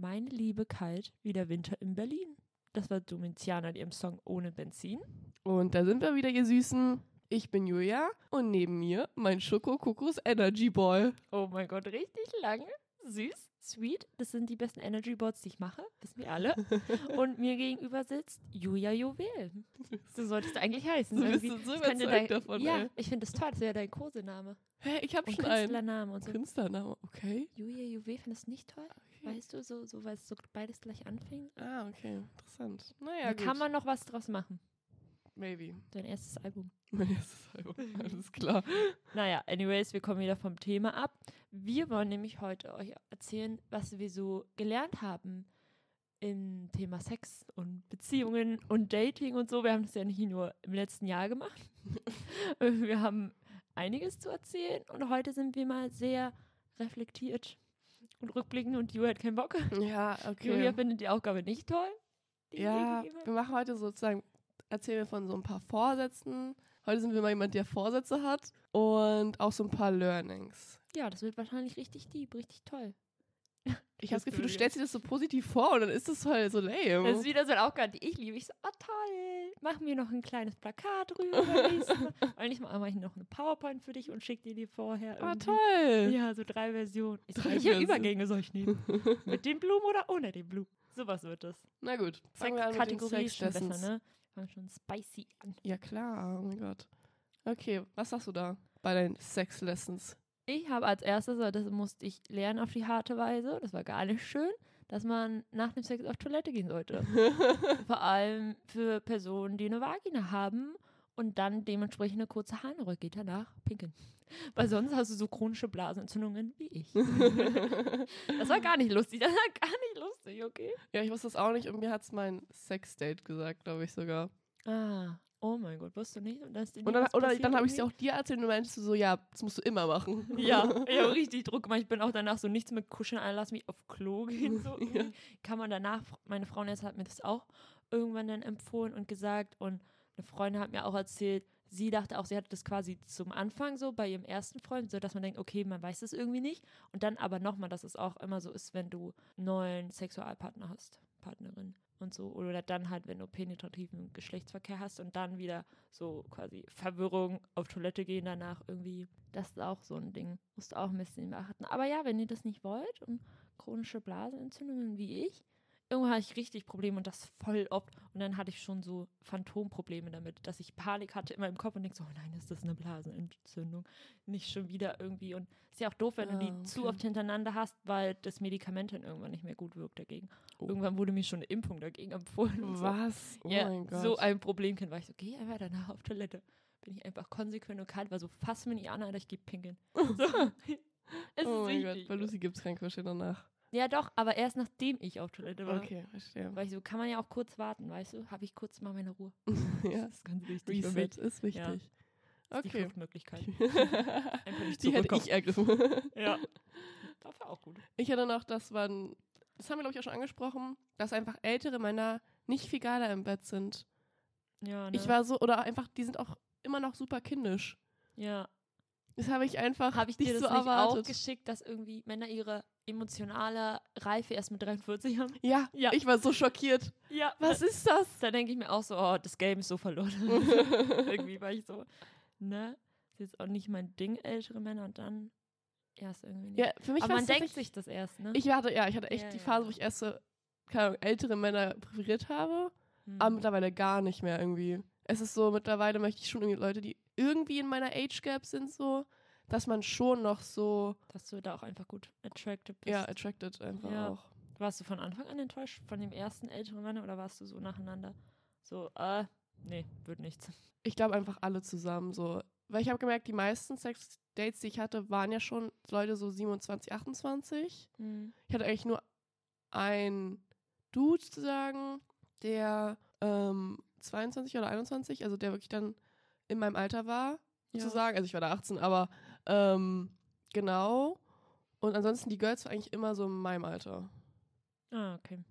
Meine Liebe kalt wie der Winter in Berlin. Das war Domitiana in ihrem Song Ohne Benzin. Und da sind wir wieder, ihr Süßen. Ich bin Julia und neben mir mein Schoko-Kokos Energy Ball. Oh mein Gott, richtig lang, süß, sweet. Das sind die besten Energy Boards, die ich mache, wissen wir alle. Und mir gegenüber sitzt Julia Juwel. So solltest du eigentlich heißen. So bist irgendwie. du so überzeugt dein- davon, Ja, ey. ich finde das toll. Das wäre dein Kosename. Hä, ich hab Und schon einen. Künstlername und so. Künstlername, okay. Julia Juwel, findest du nicht toll? Weißt du, so, so weil es so beides gleich anfängt? Ah, okay, interessant. Naja, da gut. kann man noch was draus machen. Maybe. Dein erstes Album. Mein erstes Album, alles klar. Naja, anyways, wir kommen wieder vom Thema ab. Wir wollen nämlich heute euch erzählen, was wir so gelernt haben im Thema Sex und Beziehungen und Dating und so. Wir haben das ja nicht nur im letzten Jahr gemacht. wir haben einiges zu erzählen und heute sind wir mal sehr reflektiert und rückblickend und Julia hat keinen Bock. Ja, okay. Julia findet die Aufgabe nicht toll. Ja, wir machen heute sozusagen, erzählen wir von so ein paar Vorsätzen. Heute sind wir mal jemand, der Vorsätze hat und auch so ein paar Learnings. Ja, das wird wahrscheinlich richtig deep, richtig toll. Ich habe das Gefühl, du Julia. stellst dir das so positiv vor und dann ist das halt so lame. Das ist wieder so eine Aufgabe, die ich liebe. Ich so, oh toll, mach mir noch ein kleines Plakat rüber. beim nächsten Mal. Weil ich mache noch eine PowerPoint für dich und schick dir die vorher. ah, irgendwie. toll. Ja, so drei Versionen. Ich Drei welche. Übergänge soll ich nehmen? Mit den Blumen oder ohne den Blumen? Sowas wird das. Na gut, fangen wir an den Kategorie ist schon besser, ne? Fangen schon spicy an. Ja, klar, oh mein Gott. Okay, was sagst du da bei deinen Sex-Lessons? Ich habe als erstes, aber das musste ich lernen auf die harte Weise, das war gar nicht schön, dass man nach dem Sex auf Toilette gehen sollte. Vor allem für Personen, die eine Vagina haben und dann dementsprechend eine kurze Harnröhre geht danach pinkeln. Weil sonst hast du so chronische Blasenentzündungen wie ich. das war gar nicht lustig, das war gar nicht lustig, okay? Ja, ich wusste das auch nicht und mir hat es mein Sex-Date gesagt, glaube ich sogar. Ah, oh mein Gott, wusstest du nicht? Und, dass dir Und dann, oder dann habe ich es irgendwie? auch dir erzählt und du meintest du so, ja, das musst du immer machen. Ja, ich habe richtig Druck gemacht. Ich bin auch danach so nichts mit Kuscheln, alle lass mich auf Klo gehen. So. irgendwie. Kann man danach, meine Frauenärztin hat mir das auch irgendwann dann empfohlen und gesagt. Und eine Freundin hat mir auch erzählt, sie dachte auch, sie hatte das quasi zum Anfang so bei ihrem ersten Freund, so dass man denkt, okay, man weiß das irgendwie nicht. Und dann aber nochmal, dass es auch immer so ist, wenn du einen neuen Sexualpartner hast, Partnerin und so. Oder dann halt, wenn du penetrativen Geschlechtsverkehr hast und dann wieder so quasi Verwirrung auf Toilette gehen danach irgendwie. Das ist auch so ein Ding. Musst du auch ein bisschen beachten. Aber ja, wenn ihr das nicht wollt und chronische Blasenentzündungen wie ich, irgendwann hatte ich richtig Probleme und das voll oft. Und dann hatte ich schon so Phantomprobleme damit, dass ich Panik hatte in meinem Kopf und denke so, oh nein, ist das eine Blasenentzündung? Nicht schon wieder irgendwie. Und ist ja auch doof, wenn du Ah, die okay. zu oft hintereinander hast, weil das Medikament dann irgendwann nicht mehr gut wirkt dagegen. Oh. Irgendwann wurde mir schon eine Impfung dagegen empfohlen. Und so. Was? Oh ja, mein Gott. so ein Problemkind war ich so, geh einfach danach auf Toilette. Bin ich einfach konsequent und kalt, war so, fass mir nicht an, Alter, ich geh pinkeln. So. es oh ist mein Gott, wichtig. bei Lucy gibt es kein Kuscheln danach. Ja, doch, aber erst nachdem ich auf Toilette war. Okay, verstehe. Weil ich so, kann man ja auch kurz warten, weißt du? Habe ich kurz mal meine Ruhe. ja, Das ist ganz wichtig. Reset ist wichtig. Das ist Die Okay. Fluchtmöglichkeit. Einfach nicht Die hätte ich ergriffen. Ja. Das war auch gut. Ich hatte noch, das waren, das haben wir glaube ich auch schon angesprochen, dass einfach ältere Männer nicht viel geiler im Bett sind. Ja, ne? Ich war so, oder einfach, die sind auch immer noch super kindisch. ja. Das habe ich einfach Habe ich dir das so nicht auch erwartet. geschickt, dass irgendwie Männer ihre emotionale Reife erst mit 43 haben? ja, Ja. ich war so schockiert. Ja. Was ist das? Da denke ich mir auch so, oh, das Game ist so verloren. irgendwie war ich so, ne? Ist jetzt auch nicht mein Ding, ältere Männer und dann erst irgendwie nicht. Ja, für mich Aber man denkt sich das erst, ne? Ich hatte, ja, ich hatte echt Ja, die. Phase, wo ich erst so, keine Ahnung, ältere Männer präferiert habe, Hm. aber mittlerweile gar nicht mehr irgendwie. Es ist so, mittlerweile möchte ich schon irgendwie Leute, die irgendwie in meiner Age Gap sind, so, dass man schon noch so, Dass du da auch einfach gut attracted bist. ja, attracted einfach Ja. auch. Warst du von Anfang an enttäuscht von dem ersten älteren Mann oder warst du so nacheinander? So, äh, nee, wird nichts. Ich glaube einfach alle zusammen so. Weil ich habe gemerkt, die meisten Sex-Dates, die ich hatte, waren ja schon Leute so 27, 28. Hm. Ich hatte eigentlich nur einen Dude sozusagen, der ähm, 22 oder 21, also der wirklich dann in meinem Alter war, Ja. sozusagen. Also ich war da 18, aber ähm, genau. Und ansonsten die Girls waren eigentlich immer so in meinem Alter. Ah, okay.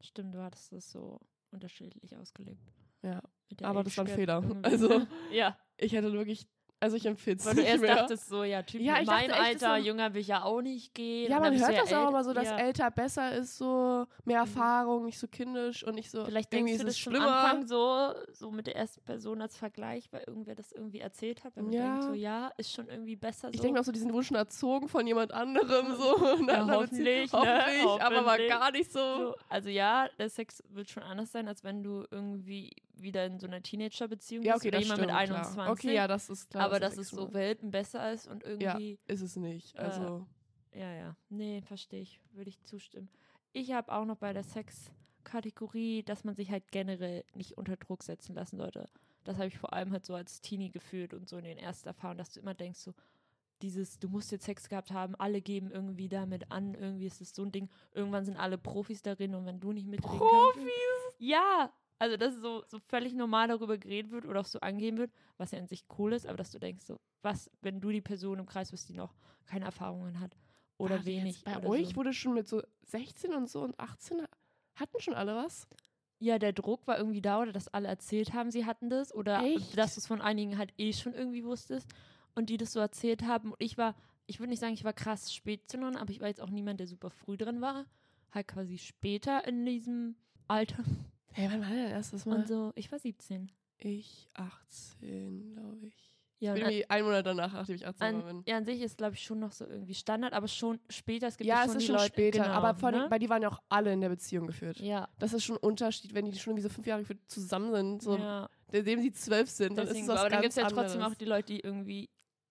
Stimmt, du hattest das so unterschiedlich ausgelebt. Ja. Aber das war ein Fehler. Irgendwie. Also- ja. Ich hatte wirklich Also ich empfehle es Weil nicht du erst mehr. dachtest so, ja, Typ Ja, in ich meinem dachte Alter, so- jünger will ich ja auch nicht gehen. ja, man bist hört das auch ält- immer so, dass ja. älter besser ist, so mehr Mhm. Erfahrung, nicht so kindisch und nicht so. Vielleicht denkst du ist das zum schlimmer. Anfang so, so mit der ersten Person als Vergleich, weil irgendwer das irgendwie erzählt hat. Weil man Ja. denkt so, ja, ist schon irgendwie besser so. Ich denke auch so, die sind wohl schon erzogen von jemand anderem so. Und Ja, sie- hoffentlich, ne? hoffentlich, aber war Hoffentlich. gar nicht so. so, also ja, der Sex wird schon anders sein, als wenn du irgendwie wieder in so einer Teenager-Beziehung Ja, bist okay, oder das jemand stimmt, mit 21. klar. Okay, ja, das ist klar. Aber das dass es so. Welten besser ist und irgendwie ist es nicht. Äh, Also Ja, ja. Nee, verstehe ich. Würde ich zustimmen. Ich habe auch noch bei der Sex-Kategorie, dass man sich halt generell nicht unter Druck setzen lassen sollte. Das habe ich vor allem halt so als Teenie gefühlt und so in den ersten Erfahrungen, dass du immer denkst, so, dieses, du musst jetzt Sex gehabt haben, alle geben irgendwie damit an, irgendwie ist es so ein Ding. Irgendwann sind alle Profis darin und wenn du nicht mitreden Profis? kannst. Ja! Also, dass so, so völlig normal darüber geredet wird oder auch so angehen wird, was ja an sich cool ist, aber dass du denkst, so, was, wenn du die Person im Kreis bist, die noch keine Erfahrungen hat oder warte, wenig. Bei oder euch so. wurde schon mit so 16 und so und 18 hatten schon alle was? Ja, der Druck war irgendwie da oder dass alle erzählt haben, sie hatten das oder Echt? dass du es von einigen halt eh schon irgendwie wusstest und die das so erzählt haben. Und ich war, ich würde nicht sagen, ich war krass spät zu dran, aber ich war jetzt auch niemand, der super früh drin war. Halt quasi später in diesem Alter. Hey, wann war denn erstes Mal? Und so, ich war 17. Ich 18, glaube ich. Ja, ich bin irgendwie einen Monat danach, nachdem ich 18 an, bin. ja, an sich ist, glaube ich, schon noch so irgendwie Standard, aber schon später. Es gibt Ja, ja es schon ist die schon Leute, später, genau, aber vor allem, ne? bei die waren ja auch alle in der Beziehung geführt. Ja, Das ist schon ein Unterschied, wenn die schon irgendwie so fünf Jahre geführt zusammen sind, so, ja. seitdem sie zwölf sind, dann Deswegen, ist es was aber dann ganz gibt es ja trotzdem anderes. auch die Leute, die irgendwie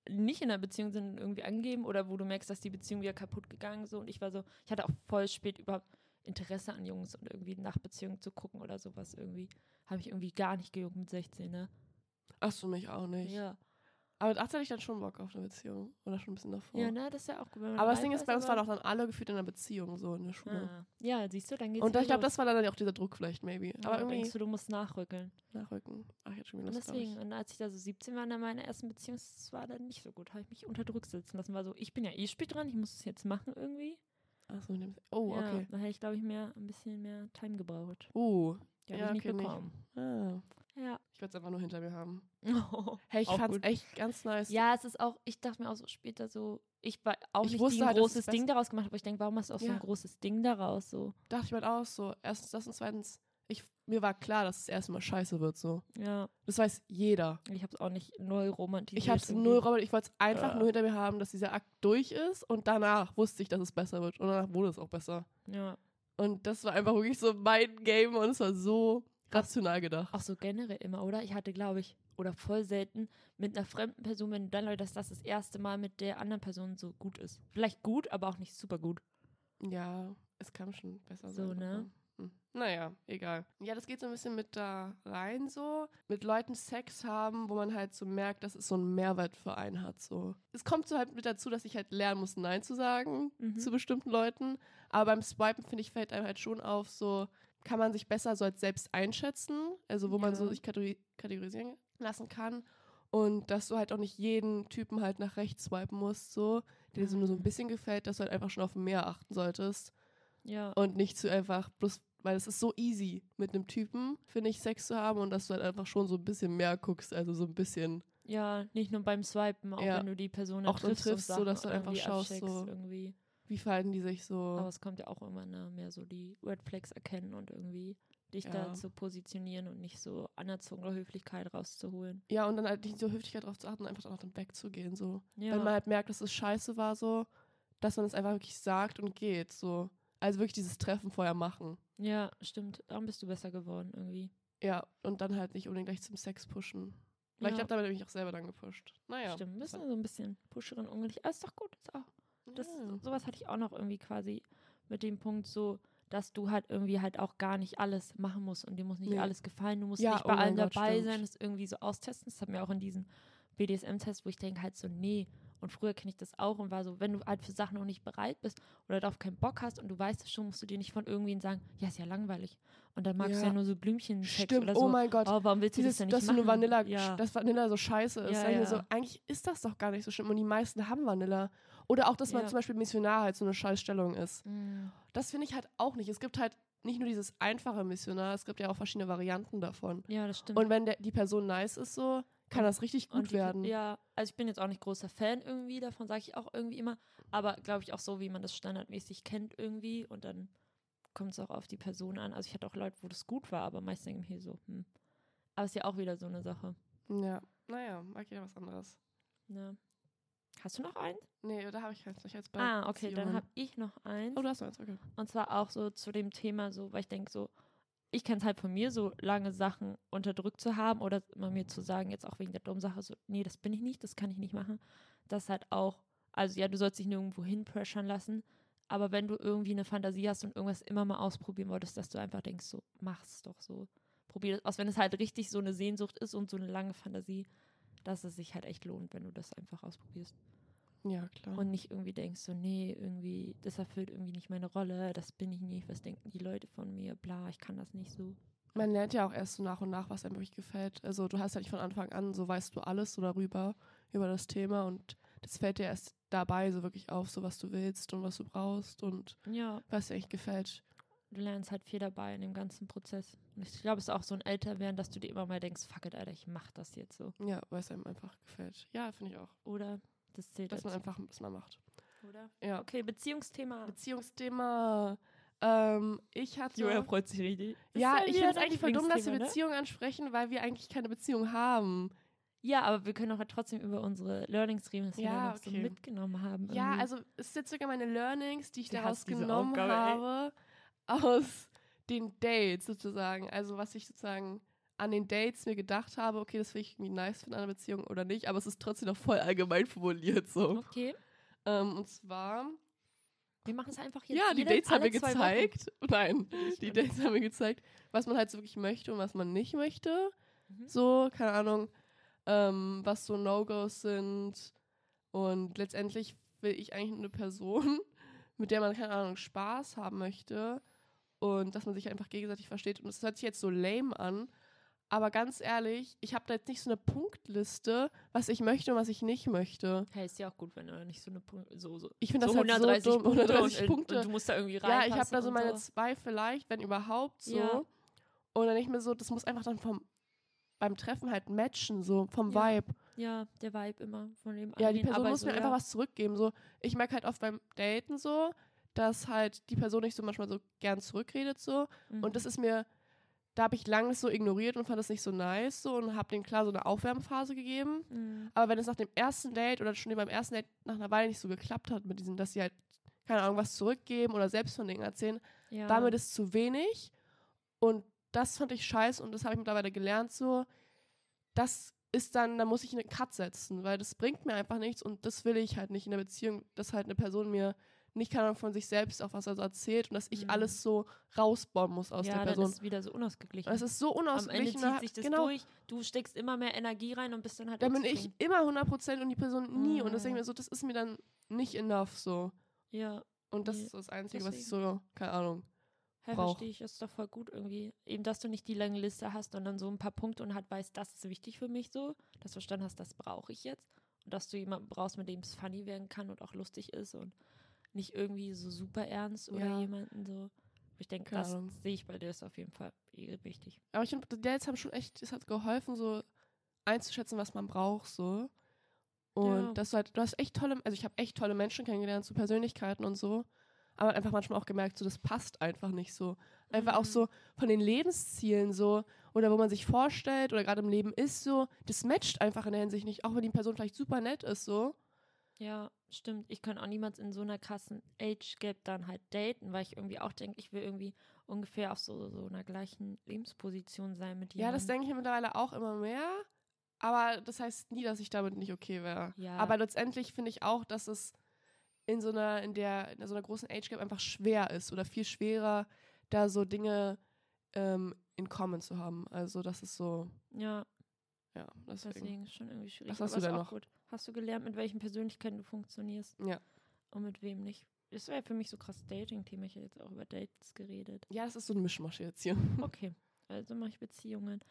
nicht in der Beziehung sind und irgendwie angeben oder wo du merkst, dass die Beziehung wieder kaputt gegangen ist. So. Und ich war so, ich hatte auch voll spät überhaupt Interesse an Jungs und irgendwie nach Beziehungen zu gucken oder sowas irgendwie. Habe ich irgendwie gar nicht gejuckt mit 16, ne? Ach so, mich auch nicht. Ja. Aber mit 18 hatte ich dann schon Bock auf eine Beziehung. Oder schon ein bisschen davor. Ja, ne, das ist ja auch gut. aber das Ding ist, bei uns waren auch dann alle gefühlt in einer Beziehung, so in der Schule. Ah. Ja, siehst du, dann geht's Und ich glaube, das war dann auch dieser Druck vielleicht, maybe. Ja, aber dann denkst irgendwie du, du musst nachrücken. nachrücken. Ach, ich hatte schon wieder Und Lust, ich. deswegen, und als ich da so 17 war in meiner ersten Beziehung, das war dann nicht so gut. Habe ich mich unter Druck sitzen lassen. War so, ich bin ja eh spät dran, ich muss es jetzt machen irgendwie. Ach so, mit dem- oh, ja, okay. Da hätte ich, glaube ich, mehr, ein bisschen mehr Time gebraucht. Uh, Die habe Ja, ich nicht okay, nicht. ah. Ja. Ich werde es einfach nur hinter mir haben. Hey, ich fand's gut. echt ganz nice. Ja, es ist auch, ich dachte mir auch so später so, ich war auch Ich nicht wusste ein halt, es großes Ding daraus gemacht, aber ich denke, warum hast du auch so Ja. ein großes Ding daraus? So, Dachte ich mir halt auch so. Erstens das und zweitens, ich, mir war klar, dass es erstmal scheiße wird, so. ja, Das weiß jeder. ich habe es auch nicht neu romantisiert. Ich hab's null, Robert, ich wollte es einfach Ja. nur hinter mir haben, dass dieser Akt durch ist und danach wusste ich, dass es besser wird. Und danach wurde es auch besser. Ja, Und das war einfach wirklich so mein Game und es war so rational gedacht. auch so generell immer, oder? Ich hatte, glaube ich, oder voll selten mit einer fremden Person, wenn du dann Leute, dass das das erste Mal mit der anderen Person so gut ist. Vielleicht gut, aber auch nicht super gut. Ja, es kam schon besser So, sein, ne? Hm. Naja, egal. Ja, das geht so ein bisschen mit da rein so. Mit Leuten Sex haben, wo man halt so merkt, dass es so einen Mehrwert für einen hat. So. Es kommt so halt mit dazu, dass ich halt lernen muss, Nein zu sagen Mhm. zu bestimmten Leuten. Aber beim Swipen, finde ich, fällt einem halt schon auf, so kann man sich besser so als selbst einschätzen. Also wo man Ja. so sich kategori kategorisieren lassen kann. Und dass du halt auch nicht jeden Typen halt nach rechts swipen musst, so, der dir so nur so ein Mhm. bisschen gefällt, dass du halt einfach schon auf mehr achten solltest. Ja. Und nicht zu einfach bloß, weil es ist so easy, mit einem Typen, finde ich, Sex zu haben und dass du halt einfach schon so ein bisschen mehr guckst, also so ein bisschen. Ja, nicht nur beim Swipen, auch Ja. wenn du die Person Auch triffst, triffst, so dass du einfach schaust, so- irgendwie. Wie verhalten die sich so? Aber es kommt ja auch immer ne, mehr so die Red Flags erkennen und irgendwie dich da Ja. zu positionieren und nicht so anerzogene Höflichkeit rauszuholen. Ja, und dann halt nicht so Höflichkeit darauf zu achten, einfach dann wegzugehen, so. Ja, Wenn man halt merkt, dass es scheiße war, so, dass man es einfach wirklich sagt und geht, so. Also wirklich dieses Treffen vorher machen. ja, stimmt. Darum bist du besser geworden irgendwie. Ja, und dann halt nicht unbedingt gleich zum Sex pushen. Weil ich Ja, glaube, damit habe ich mich auch selber dann gepusht. Naja. Stimmt, bist du so ein bisschen Puscherin ungeduldig. Aber ist doch gut, ist auch. Das, ja. Sowas hatte ich auch noch irgendwie quasi mit dem Punkt so, dass du halt irgendwie halt auch gar nicht alles machen musst und dir muss nicht Nee. alles gefallen. Du musst Ja, nicht oh bei mein allen Gott, dabei stimmt. sein, das irgendwie so austesten. Das hat mir auch in diesem BDSM-Test, wo ich denke halt so, nee. Und früher kenne ich das auch und war so, wenn du halt für Sachen noch nicht bereit bist oder darauf keinen Bock hast und du weißt es schon, musst du dir nicht von irgendwen sagen, ja, ist ja langweilig. Und dann magst du Ja. ja nur so Blümchen Stimmt, oder oh so. mein Gott. oh, warum willst du Dieses, das denn nicht dass du machen? nur Vanilla, ja. dass Vanilla so scheiße ist. Ja, ja. so, eigentlich ist das doch gar nicht so schlimm. Und die meisten haben Vanilla. Oder auch, dass man Ja. zum Beispiel Missionar halt so eine Scheißstellung ist. Mm, Das finde ich halt auch nicht. Es gibt halt nicht nur dieses einfache Missionar, es gibt ja auch verschiedene Varianten davon. ja, das stimmt. Und wenn der, die Person nice ist, so, kann das richtig gut die- werden. Ja, also ich bin jetzt auch nicht großer Fan irgendwie, davon sage ich auch irgendwie immer, aber glaube ich auch so, wie man das standardmäßig kennt irgendwie und dann kommt es auch auf die Person an. Also ich hatte auch Leute, wo das gut war, aber meist denke ich mir so, hm. Aber ist ja auch wieder so eine Sache. Ja. Naja, mag jeder was anderes. Ne? Hast du noch eins? Nee, da habe ich jetzt bei Ah, okay, dann habe ich noch eins. Oh, du hast noch eins, okay. Und zwar auch so zu dem Thema, so, weil ich denke, so, ich kenne es halt von mir, so lange Sachen unterdrückt zu haben oder immer mir zu sagen, jetzt auch wegen der dummen Sache, so, nee, das bin ich nicht, das kann ich nicht machen. Das halt auch, also ja, du sollst dich nirgendwo hinpressern lassen, aber wenn du irgendwie eine Fantasie hast und irgendwas immer mal ausprobieren wolltest, dass du einfach denkst, so, mach's doch so. Probier das aus, wenn es halt richtig so eine Sehnsucht ist und so eine lange Fantasie, dass es sich halt echt lohnt, wenn du das einfach ausprobierst. Ja, klar. Und nicht irgendwie denkst, so, nee, irgendwie, das erfüllt irgendwie nicht meine Rolle, das bin ich nicht, was denken die Leute von mir, bla, ich kann das nicht so. Man lernt ja auch erst so nach und nach, was einem wirklich gefällt. Also du hast ja nicht von Anfang an, so weißt du alles so darüber, über das Thema und das fällt dir erst dabei so wirklich auf, so was du willst und was du brauchst und Ja, was dir echt gefällt. du lernst halt viel dabei in dem ganzen Prozess. Und ich glaube, es ist auch so ein Älterwerden, dass du dir immer mal denkst, fuck it, Alter, ich mach das jetzt so. Ja, weil es einem einfach gefällt. Ja, finde ich auch. Oder? Das zählt Dass man dazu. einfach das mal macht. Oder? Ja. Okay, Beziehungsthema. Beziehungsthema. Ähm, ich hatte. freut sich richtig. ja, ich finde es eigentlich voll dumm, dass wir ne? Beziehungen ansprechen, weil wir eigentlich keine Beziehung haben. Ja, aber wir können auch halt trotzdem über unsere Learnings reden, was wir Ja, da noch so okay. mitgenommen haben. Ja, irgendwie. also es sind sogar meine Learnings, die ich Du daraus genommen Aufgabe, ey. habe, aus den Dates sozusagen. Also was ich sozusagen an den Dates mir gedacht habe, okay, das will ich irgendwie nice an einer Beziehung oder nicht, aber es ist trotzdem noch voll allgemein formuliert so. Okay, Ähm, und zwar, wir machen es einfach jetzt. ja, die Dates haben mir zwei Wochen. gezeigt, nein, die Dates haben mir gezeigt, was man halt so wirklich möchte und was man nicht möchte. Mhm. So, keine Ahnung, ähm, was so No-Gos sind. Und letztendlich will ich eigentlich eine Person, mit der man, keine Ahnung, Spaß haben möchte. Und dass man sich einfach gegenseitig versteht. Und das hört sich jetzt so lame an. Aber ganz ehrlich, ich habe da jetzt nicht so eine Punktliste, was ich möchte und was ich nicht möchte. Hey, ist ja auch gut, wenn du nicht so eine Punkte, so, so, Ich finde so das halt 130 so dumm. Punkte, 130 und, Punkte. und du musst da irgendwie rein. Ja, ich habe da so meine zwei vielleicht, wenn überhaupt so. Ja. Und dann nicht mehr so, das muss einfach dann vom beim Treffen halt matchen, so vom Ja. Vibe. Ja, der Vibe immer von dem Ja, die Person aber muss so, mir ja. einfach was zurückgeben. So, ich merke halt oft beim Daten so, dass halt die Person nicht so manchmal so gern zurückredet so. Mhm. Und das ist mir, da habe ich lange so ignoriert und fand das nicht so nice so und habe denen klar so eine Aufwärmphase gegeben. Mhm. Aber wenn es nach dem ersten Date oder schon beim ersten Date nach einer Weile nicht so geklappt hat mit diesem, dass sie halt keine Ahnung was zurückgeben oder selbst von Dingen erzählen, Ja. damit ist zu wenig. Und das fand ich scheiße und das habe ich mittlerweile gelernt so. Das ist dann, da muss ich einen Cut setzen, weil das bringt mir einfach nichts und das will ich halt nicht in der Beziehung, dass halt eine Person mir nicht Ahnung von sich selbst auch was er so erzählt und dass ich Mhm. alles so rausbauen muss aus ja, der dann Person. ist es wieder so unausgeglichen. Und es ist so Am Ende unausgeglichen. zieht sich das genau, durch. Du steckst immer mehr Energie rein und bist dann halt dann bin ich immer 100% und die Person nie. Und deswegen Mhm. mir so, das ist mir dann nicht enough so. Ja, Und das Nee, ist das Einzige, was ich so, keine Ahnung. hey, brauch. verstehe ich. Das ist doch voll gut irgendwie. Eben, dass du nicht die lange Liste hast, sondern so ein paar Punkte und halt weißt, das ist wichtig für mich so. Dass du verstanden hast, das brauche ich jetzt. Und dass du jemanden brauchst, mit dem es funny werden kann und auch lustig ist und nicht irgendwie so super ernst oder Ja. jemanden so. Ich denke, das Ahnung. sehe ich bei dir ist auf jeden Fall eh wichtig. Aber ich finde, die Dates haben schon echt, es hat geholfen, so einzuschätzen, was man braucht, so. Und Ja. dass du halt, du hast echt tolle, also ich habe echt tolle Menschen kennengelernt, so Persönlichkeiten und so. Aber einfach manchmal auch gemerkt, so das passt einfach nicht so. Einfach auch Mhm. so von den Lebenszielen so oder wo man sich vorstellt oder gerade im Leben ist so, das matcht einfach in der Hinsicht nicht, auch wenn die Person vielleicht super nett ist so. Ja, stimmt. Ich kann auch niemals in so einer krassen Age Gap dann halt daten, weil ich irgendwie auch denke, ich will irgendwie ungefähr auf so, so einer gleichen Lebensposition sein mit Ja, jemandem. das denke ich mittlerweile auch immer mehr. Aber das heißt nie, dass ich damit nicht okay wäre. Ja. Aber letztendlich finde ich auch, dass es in so einer, in der, in so einer großen Age Gap einfach schwer ist oder viel schwerer, da so Dinge ähm, in Common zu haben. Also das ist so, Ja, ja, deswegen. deswegen ist schon irgendwie schwierig. Was hast aber du denn auch noch? Gut. Hast du gelernt, mit welchen Persönlichkeiten du funktionierst Ja. und mit wem nicht? Das wäre für mich so krass Dating-Thema. Ich hätte jetzt auch über Dates geredet. Ja, das ist so ein Mischmasch jetzt hier. Okay, also mache ich Beziehungen.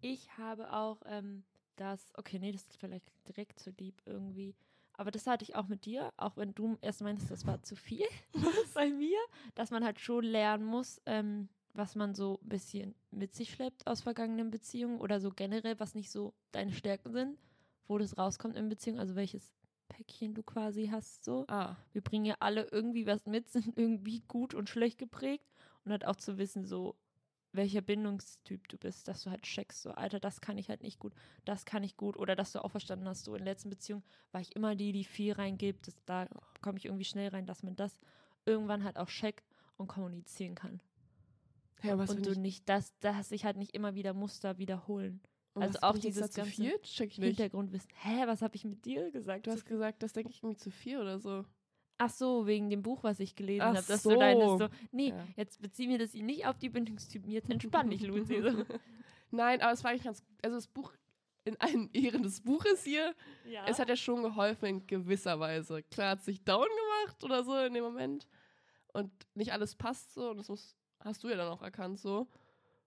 Ich habe auch ähm, das, okay, nee, das ist vielleicht direkt zu lieb irgendwie. Aber das hatte ich auch mit dir, auch wenn du erst meinst, das war zu viel bei mir, dass man halt schon lernen muss, ähm, was man so ein bisschen mit sich schleppt aus vergangenen Beziehungen oder so generell, was nicht so deine Stärken sind, wo das rauskommt in Beziehungen, also welches Päckchen du quasi hast, so. Ah. Wir bringen ja alle irgendwie was mit, sind irgendwie gut und schlecht geprägt und halt auch zu wissen, so, welcher Bindungstyp du bist, dass du halt checkst, so, Alter, das kann ich halt nicht gut, das kann ich gut oder dass du auch verstanden hast, so in letzten Beziehungen war ich immer die, die viel reingibt, das, da komme ich irgendwie schnell rein, dass man das irgendwann halt auch checkt und kommunizieren kann. Ja, was und du ich, nicht, dass, dass sich halt nicht immer wieder Muster wiederholen. und also auch dieses ganze viel? Check ich nicht. Hintergrundwissen. Hä, was habe ich mit dir gesagt? Du hast gesagt, das denke ich irgendwie zu viel oder so. Ach so, wegen dem Buch, was ich gelesen habe. Dass so. du deine so, nee, Ja. jetzt beziehen wir das nicht auf die Bindungstypen. Jetzt entspann dich, Luzi. So. Nein, aber es war eigentlich ganz. Also das Buch in allen Ehren des Buches hier, Ja. es hat ja schon geholfen in gewisser Weise. Klar hat es sich down gemacht oder so in dem Moment. Und nicht alles passt so. Und das muss, hast du ja dann auch erkannt so.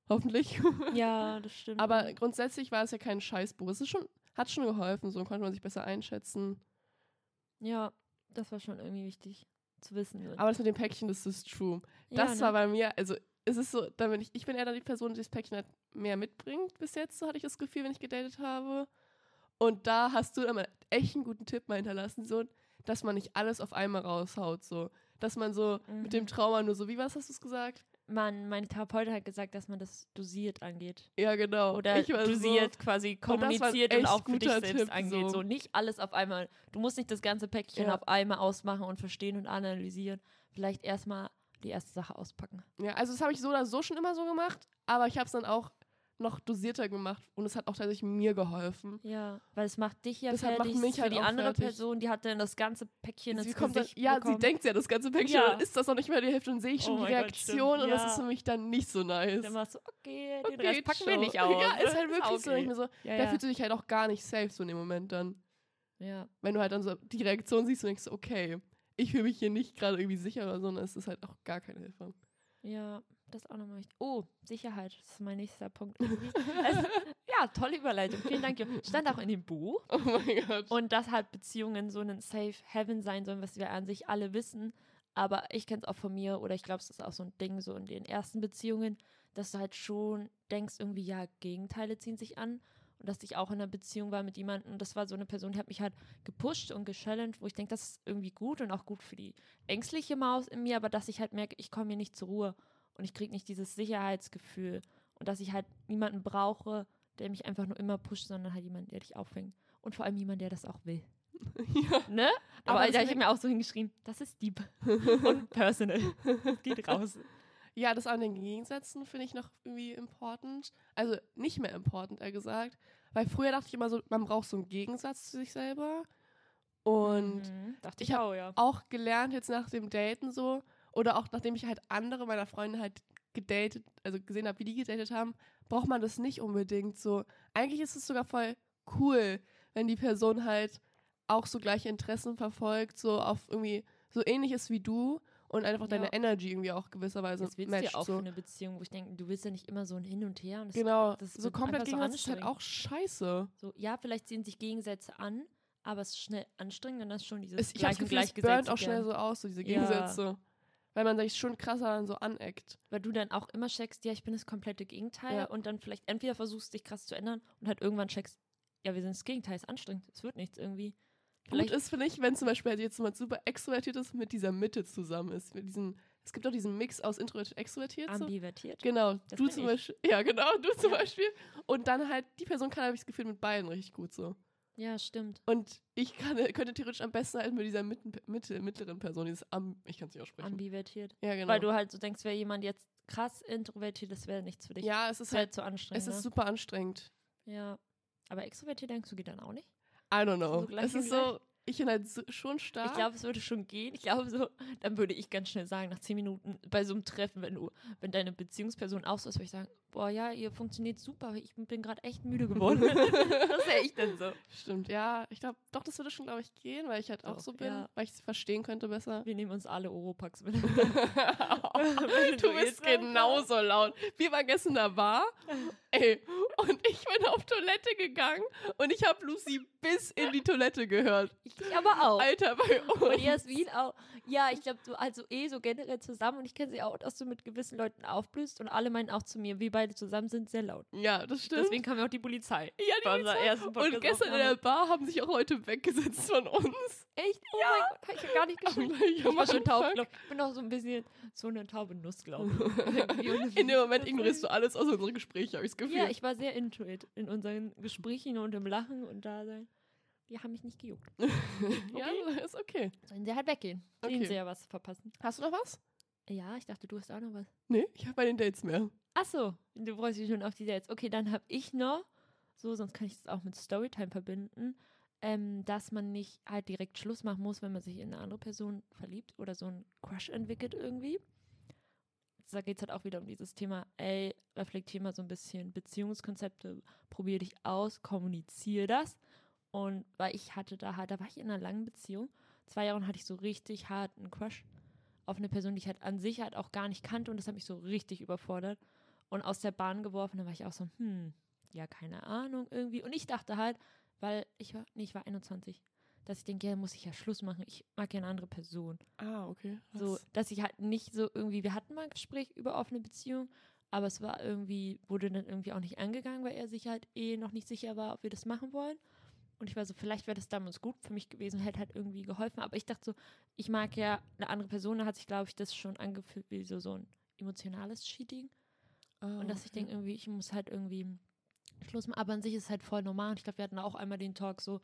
Hoffentlich. ja, das stimmt. aber grundsätzlich war es ja kein Scheißbuch. Es ist schon, hat schon geholfen, so konnte man sich besser einschätzen. ja, das war schon irgendwie wichtig zu wissen. Aber das mit dem Päckchen, das ist true. ja, Das ne? war bei mir, also es ist so, da bin ich, ich bin eher dann die Person, die das Päckchen halt mehr mitbringt bis jetzt, so hatte ich das Gefühl, wenn ich gedatet habe. Und da hast du immer echt einen guten Tipp mal hinterlassen, so, dass man nicht alles auf einmal raushaut, so. Dass man so mit dem Mhm. Trauma nur so, wie was hast du es gesagt? Man, meine Therapeutin hat gesagt, dass man das dosiert angeht. Ja, genau. Oder dosiert quasi war ein kommuniziert und, echt auch für dich selbst Tipp, angeht. so. So. nicht alles auf einmal. Du musst nicht das ganze Päckchen Ja. auf einmal ausmachen und verstehen und analysieren. Vielleicht erstmal die erste Sache auspacken. So, ja, also das habe ich so oder so schon immer so gemacht, aber ich habe es dann auch noch dosierter gemacht und es hat auch tatsächlich mir geholfen. Ja, weil es macht dich ja Das hat- macht fertig. mich für halt die auch andere fertig. Person, die hat dann das ganze Päckchen Sie ins kommt dann, Gesicht ja, bekommen. sie denkt ja, das ganze Päckchen Ja. dann ist das noch nicht mal die Hälfte und sehe ich schon Oh die Gott, Reaktion stimmt, und das ja. ist für mich dann nicht so nice. Dann machst du, okay, den Okay, Rest packen wir nicht aus. Ja, ist halt wirklich so. okay. Ich mir so Ja, Da ja. fühlst du dich halt auch gar nicht safe so in dem Moment dann. ja. Wenn du halt dann so die Reaktion siehst und denkst, okay, ich fühle mich hier nicht gerade irgendwie sicher oder so, dann ist es halt auch gar keine Hilfe. Ja, das auch nochmal wichtig. Oh, Sicherheit, das ist mein nächster Punkt. es, ja, tolle Überleitung. Vielen Dank. Jo. Stand auch in dem Buch. Oh mein Gott. Und dass halt Beziehungen so ein Safe Heaven sein sollen, was wir an sich alle wissen. Aber ich kenne es auch von mir, oder ich glaube, es ist auch so ein Ding so in den ersten Beziehungen, dass du halt schon denkst, irgendwie, ja, Gegenteile ziehen sich an. Und dass ich auch in einer Beziehung war mit jemandem, und das war so eine Person, die hat mich halt gepusht und gechallenged, wo ich denke, das ist irgendwie gut und auch gut für die ängstliche Maus in mir, aber dass ich halt merke, ich komme hier nicht zur Ruhe und ich kriege nicht dieses Sicherheitsgefühl und dass ich halt niemanden brauche, der mich einfach nur immer pusht, sondern halt jemanden, der dich auffängt. Und vor allem jemand, der das auch will. ja. Ne? Aber Aber da mit- habe ich mir auch so hingeschrieben, das ist deep und personal. Geht raus. ja, das an den Gegensätzen finde ich noch irgendwie important. Also nicht mehr important, eher gesagt. Weil früher dachte ich immer so, man braucht so einen Gegensatz zu sich selber. Und Mhm, dachte ich ich auch, ja. auch gelernt jetzt nach dem Daten so oder auch nachdem ich halt andere meiner Freunde halt gedatet, also gesehen habe, wie die gedatet haben, braucht man das nicht unbedingt so. Eigentlich ist es sogar voll cool, wenn die Person halt auch so gleiche Interessen verfolgt, so auf irgendwie so ähnliches wie du und einfach deine Ja. Energy irgendwie auch gewisserweise Das willst du matcht. ja auch so. für eine Beziehung, wo ich denke, du willst ja nicht immer so ein Hin und Her. Und das, Genau, das so komplett einfach so ist halt auch scheiße. So, ja, vielleicht ziehen sich Gegensätze an, aber es ist schnell anstrengend und das ist schon dieses Es, ich gleich und Gefühl, es gleich burnt auch schnell so aus, so diese Ja. Weil man sich schon krasser dann so aneckt. Weil du dann auch immer checkst, ja, ich bin das komplette Gegenteil Ja. und dann vielleicht entweder versuchst, dich krass zu ändern und halt irgendwann checkst, ja, wir sind das Gegenteil, ist anstrengend, es wird nichts irgendwie. Gut Vielleicht, ist, finde ich, wenn zum Beispiel halt jetzt jemand super extrovertiert ist, mit dieser Mitte zusammen ist. Mit diesen, es gibt auch diesen Mix aus introvertiert und extrovertiert. So. ambivertiert. Genau, Das du zum ich. Beispiel. Ja, genau, du zum Ja. Beispiel. Und dann halt, die Person kann, habe ich das Gefühl, mit beiden richtig gut so. Ja, stimmt. Und ich kann, könnte theoretisch am besten halt mit dieser mitten, Mitte, mittleren Person, dieses Am, ich kann es nicht aussprechen. Ambivertiert. ja, genau. Weil du halt so denkst, wäre jemand jetzt krass introvertiert, das wäre nichts für dich. ja, es ist wäre halt, zu anstrengend. es ist ne? super anstrengend. Ja. Aber extrovertiert denkst du, geht dann auch nicht? I don't know. So es ist so, ich bin halt so, schon stark. Ich glaube, es würde schon gehen. Ich glaube, so, dann würde ich ganz schnell sagen, nach zehn Minuten bei so einem Treffen, wenn du, wenn deine Beziehungsperson auch so ist, würde ich sagen, boah, ja, ihr funktioniert super, ich bin gerade echt müde geworden. das wäre ich dann so. Stimmt, ja. Ich glaube, doch, das würde schon, glaube ich, gehen, weil ich halt auch Doch, so bin, ja. weil ich es verstehen könnte besser. Wir nehmen uns alle Oropax mit. du bist genauso laut. Wir waren gestern in der Bar, ey, und ich bin auf Toilette gegangen und ich habe Lucy bis in die Toilette gehört. Ich Ich aber auch. Alter, bei uns. Und Jasmin auch. Ja, ich glaube, du also eh so generell zusammen und ich kenne sie auch, dass du mit gewissen Leuten aufblühst und alle meinen auch zu mir, wir beide zusammen sind sehr laut. Ja, das stimmt. Deswegen kam ja auch die Polizei. ja, die bei Polizei. ersten Und Podcast gestern in der Bar haben sich auch Leute weggesetzt von uns. Echt? Oh Ja. mein Gott, hab ich ja gar nicht geschrieben. Gleich Ich war schon taub, glaub. Ich bin auch so ein bisschen so eine taube Nuss, glaube ich. In dem Moment ignorierst du alles außer unsere Gespräche, habe ich das Gefühl. Ja, ich war sehr into it in unseren Gesprächen und im Lachen und da sein. Die haben mich nicht gejuckt. ja, ist okay. Sollen sie halt weggehen. Sehen Okay. sie ja was verpassen. Hast du noch was? Ja, ich dachte, du hast auch noch was. Nee, ich habe bei den Dates mehr. Ach so, du freust dich schon auf die Dates. Okay, dann habe ich noch, so, sonst kann ich das auch mit Storytime verbinden, ähm, dass man nicht halt direkt Schluss machen muss, wenn man sich in eine andere Person verliebt oder so einen Crush entwickelt irgendwie. Da geht es halt auch wieder um dieses Thema, ey, reflektier mal so ein bisschen Beziehungskonzepte, probier dich aus, kommuniziere das. Und weil ich hatte da halt, da war ich in einer langen Beziehung, zwei Jahren hatte ich so richtig hart einen Crush auf eine Person, die ich halt an sich halt auch gar nicht kannte und das hat mich so richtig überfordert und aus der Bahn geworfen. Da war ich auch so, hm, ja, keine Ahnung irgendwie. Und ich dachte halt, weil ich war, nee, ich war 21, dass ich denke, ja, muss ich ja Schluss machen. Ich mag ja eine andere Person. Ah, okay. So, Was? dass ich halt nicht so irgendwie, wir hatten mal ein Gespräch über offene Beziehung, aber es war irgendwie, wurde dann irgendwie auch nicht angegangen, weil er sich halt eh noch nicht sicher war, ob wir das machen wollen. Und ich war so, vielleicht wäre das damals gut für mich gewesen, hätte halt irgendwie geholfen. Aber ich dachte so, ich mag ja eine andere Person, da hat sich, glaube ich, das schon angefühlt wie so, so ein emotionales Cheating. Ah, Und dass ich denke, irgendwie, ich muss halt irgendwie Schluss machen. Aber an sich ist es halt voll normal. Und ich glaube, wir hatten auch einmal den Talk so,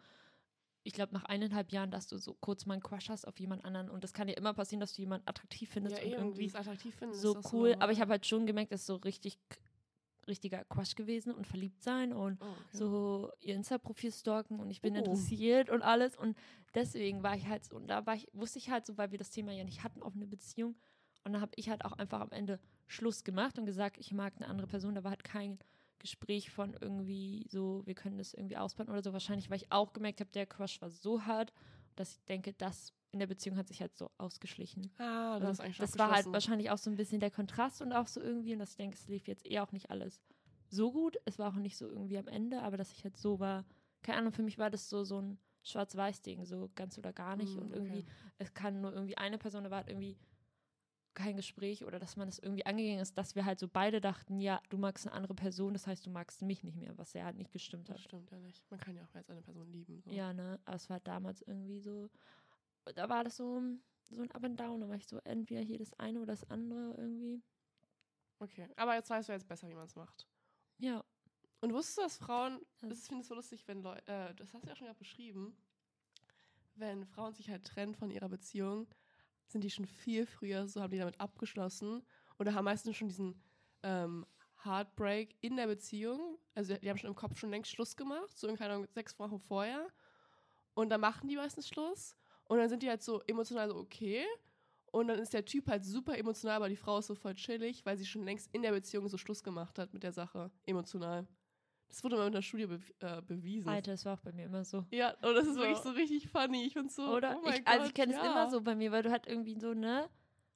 ich glaube, nach eineinhalb Jahren, dass du so kurz mal einen Crush hast auf jemand anderen. Und das kann ja immer passieren, dass du jemanden attraktiv findest ja, und eben, irgendwie attraktiv finden. so cool. normal. aber ich habe halt schon gemerkt, das ist so richtig richtiger Crush gewesen und verliebt sein und Oh, okay. so ihr Insta-Profil stalken und ich bin Oh. interessiert und alles. Und deswegen war ich halt so, und da war ich, wusste ich halt so, weil wir das Thema ja nicht hatten auf eine Beziehung. Und dann habe ich halt auch einfach am Ende Schluss gemacht und gesagt, ich mag eine andere Person. Da war halt kein Gespräch von irgendwie so, wir können das irgendwie ausbauen oder so. Wahrscheinlich, weil ich auch gemerkt habe, der Crush war so hart, dass ich denke, das in der Beziehung hat sich halt so ausgeschlichen. Ah, das ist eigentlich schon das war halt wahrscheinlich auch so ein bisschen der Kontrast und auch so irgendwie, und dass ich denke, es lief jetzt eh auch nicht alles so gut. Es war auch nicht so irgendwie am Ende, aber dass ich halt so war, keine Ahnung, für mich war das so, so ein Schwarz-Weiß-Ding, so ganz oder gar nicht. Hm, und irgendwie, okay. es kann nur irgendwie eine Person, da war halt irgendwie kein Gespräch oder dass man das irgendwie angegangen ist, dass wir halt so beide dachten, ja, du magst eine andere Person, das heißt, du magst mich nicht mehr, was ja halt nicht gestimmt hat. Das stimmt ja nicht. Man kann ja auch mehr als eine Person lieben. So. Ja, ne? Aber es war damals irgendwie so, da war das so, so ein Up and Down, da war ich so entweder hier das eine oder das andere irgendwie. Okay, aber jetzt weißt du jetzt besser, wie man es macht. Ja. Und wusstest du, dass Frauen, das finde ich so lustig, wenn Leute, äh, das hast du ja schon gerade beschrieben, wenn Frauen sich halt trennen von ihrer Beziehung, sind die schon viel früher, so haben die damit abgeschlossen oder haben meistens schon diesen ähm, Heartbreak in der Beziehung. Also die haben schon im Kopf schon längst Schluss gemacht, so in keine Ahnung, sechs Wochen vorher. Und dann machen die meistens Schluss. Und dann sind die halt so emotional so okay. Und dann ist der Typ halt super emotional, aber die Frau ist so voll chillig, weil sie schon längst in der Beziehung so Schluss gemacht hat mit der Sache. Emotional. Das wurde mal in der Studie be äh, bewiesen. Alter, das war auch bei mir immer so. Ja, und das ist So. wirklich so richtig funny. Ich find's so. Oder? Oh mein ich, also ich Gott, kenne es ja. immer so bei mir, weil du halt irgendwie so, ne?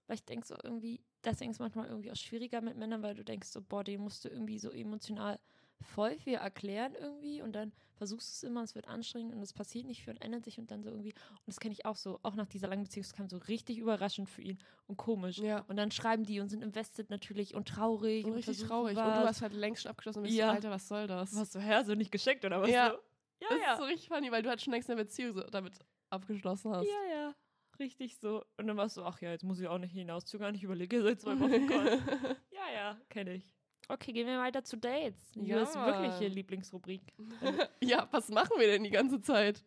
Weil ich denke so irgendwie, deswegen ist manchmal irgendwie auch schwieriger mit Männern, weil du denkst so, boah, den musst du irgendwie so emotional voll viel erklären irgendwie und dann versuchst du es immer, es wird anstrengend und es passiert nicht viel und ändert sich und dann so irgendwie, und das kenne ich auch so, auch nach dieser langen Beziehung, es kam so richtig überraschend für ihn und komisch. Ja. Und dann schreiben die und sind invested natürlich und traurig. Und richtig versuchen traurig. Was. Und du hast halt längst schon abgeschlossen und bist Ja. so, Alter, was soll das? was so, hä, so nicht gescheckt oder was? Ja. So? Ja, das ja. ist so richtig funny, weil du halt schon längst eine Beziehung so damit abgeschlossen hast. Ja, ja. Richtig so. Und dann warst du, ach ja, jetzt muss ich auch nicht hinauszögern, ich überlege seit zwei Wochen. Gott. ja, ja, kenne ich. Okay, gehen wir weiter zu Dates. Ja. wirkliche Lieblingsrubrik. ja, was machen wir denn die ganze Zeit?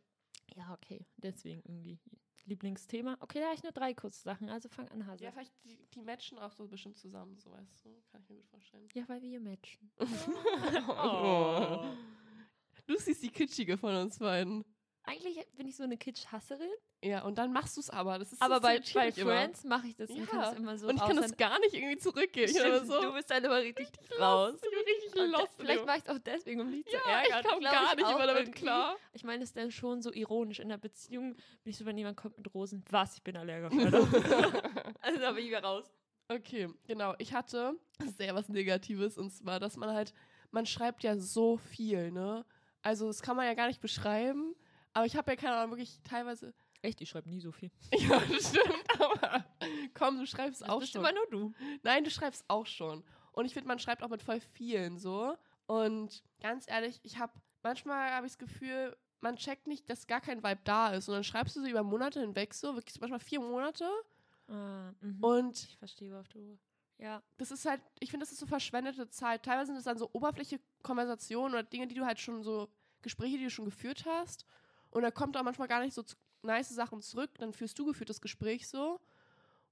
Ja, okay. Deswegen irgendwie Lieblingsthema. Okay, da habe ich nur drei kurze Sachen, also fang an, Hase. Ja, vielleicht die, die matchen auch so bestimmt zusammen, so weißt du. Kann ich mir gut vorstellen. Ja, weil wir matchen. Oh. Du siehst die kitschige von uns beiden. Eigentlich bin ich so eine Kitsch-Hasserin, Ja, und dann machst du es aber. Das ist aber bei, bei. Friends mache ich das Ja. und kann es immer so und ich kann das gar nicht irgendwie zurückgehen. Stimmt, so, du bist dann immer richtig raus. Ich bin richtig lost. Vielleicht mache ich es auch deswegen, um dich zu ja, ärgern. ich komme gar ich nicht immer damit klar. Ich meine, es ist dann schon so ironisch. In der Beziehung bin ich so, wenn jemand kommt mit Rosen, was, ich bin allergisch. Also da bin ich wieder raus. Okay, genau. Ich hatte sehr was Negatives und zwar, dass man halt, man schreibt ja so viel, ne? Also das kann man ja gar nicht beschreiben, Aber ich habe ja keine Ahnung, wirklich teilweise. Echt, ich schreibe nie so viel. Ja, das stimmt, aber komm, du schreibst Das auch bist schon. immer nur du. Nein, du schreibst auch schon. Und ich finde, man schreibt auch mit voll vielen so. Und ganz ehrlich, ich habe manchmal habe ich das Gefühl, man checkt nicht, dass gar kein Vibe da ist. Und dann schreibst du so über Monate hinweg so, wirklich manchmal vier Monate. Ah, mhm. Und ich verstehe, worauf du. Ja. das ist halt, ich finde, das ist so verschwendete Zeit. Teilweise sind es dann so oberflächliche Konversationen oder Dinge, die du halt schon so, Gespräche, die du schon geführt hast. Und da kommt auch manchmal gar nicht so nice Sachen zurück. Dann führst du geführt das Gespräch so.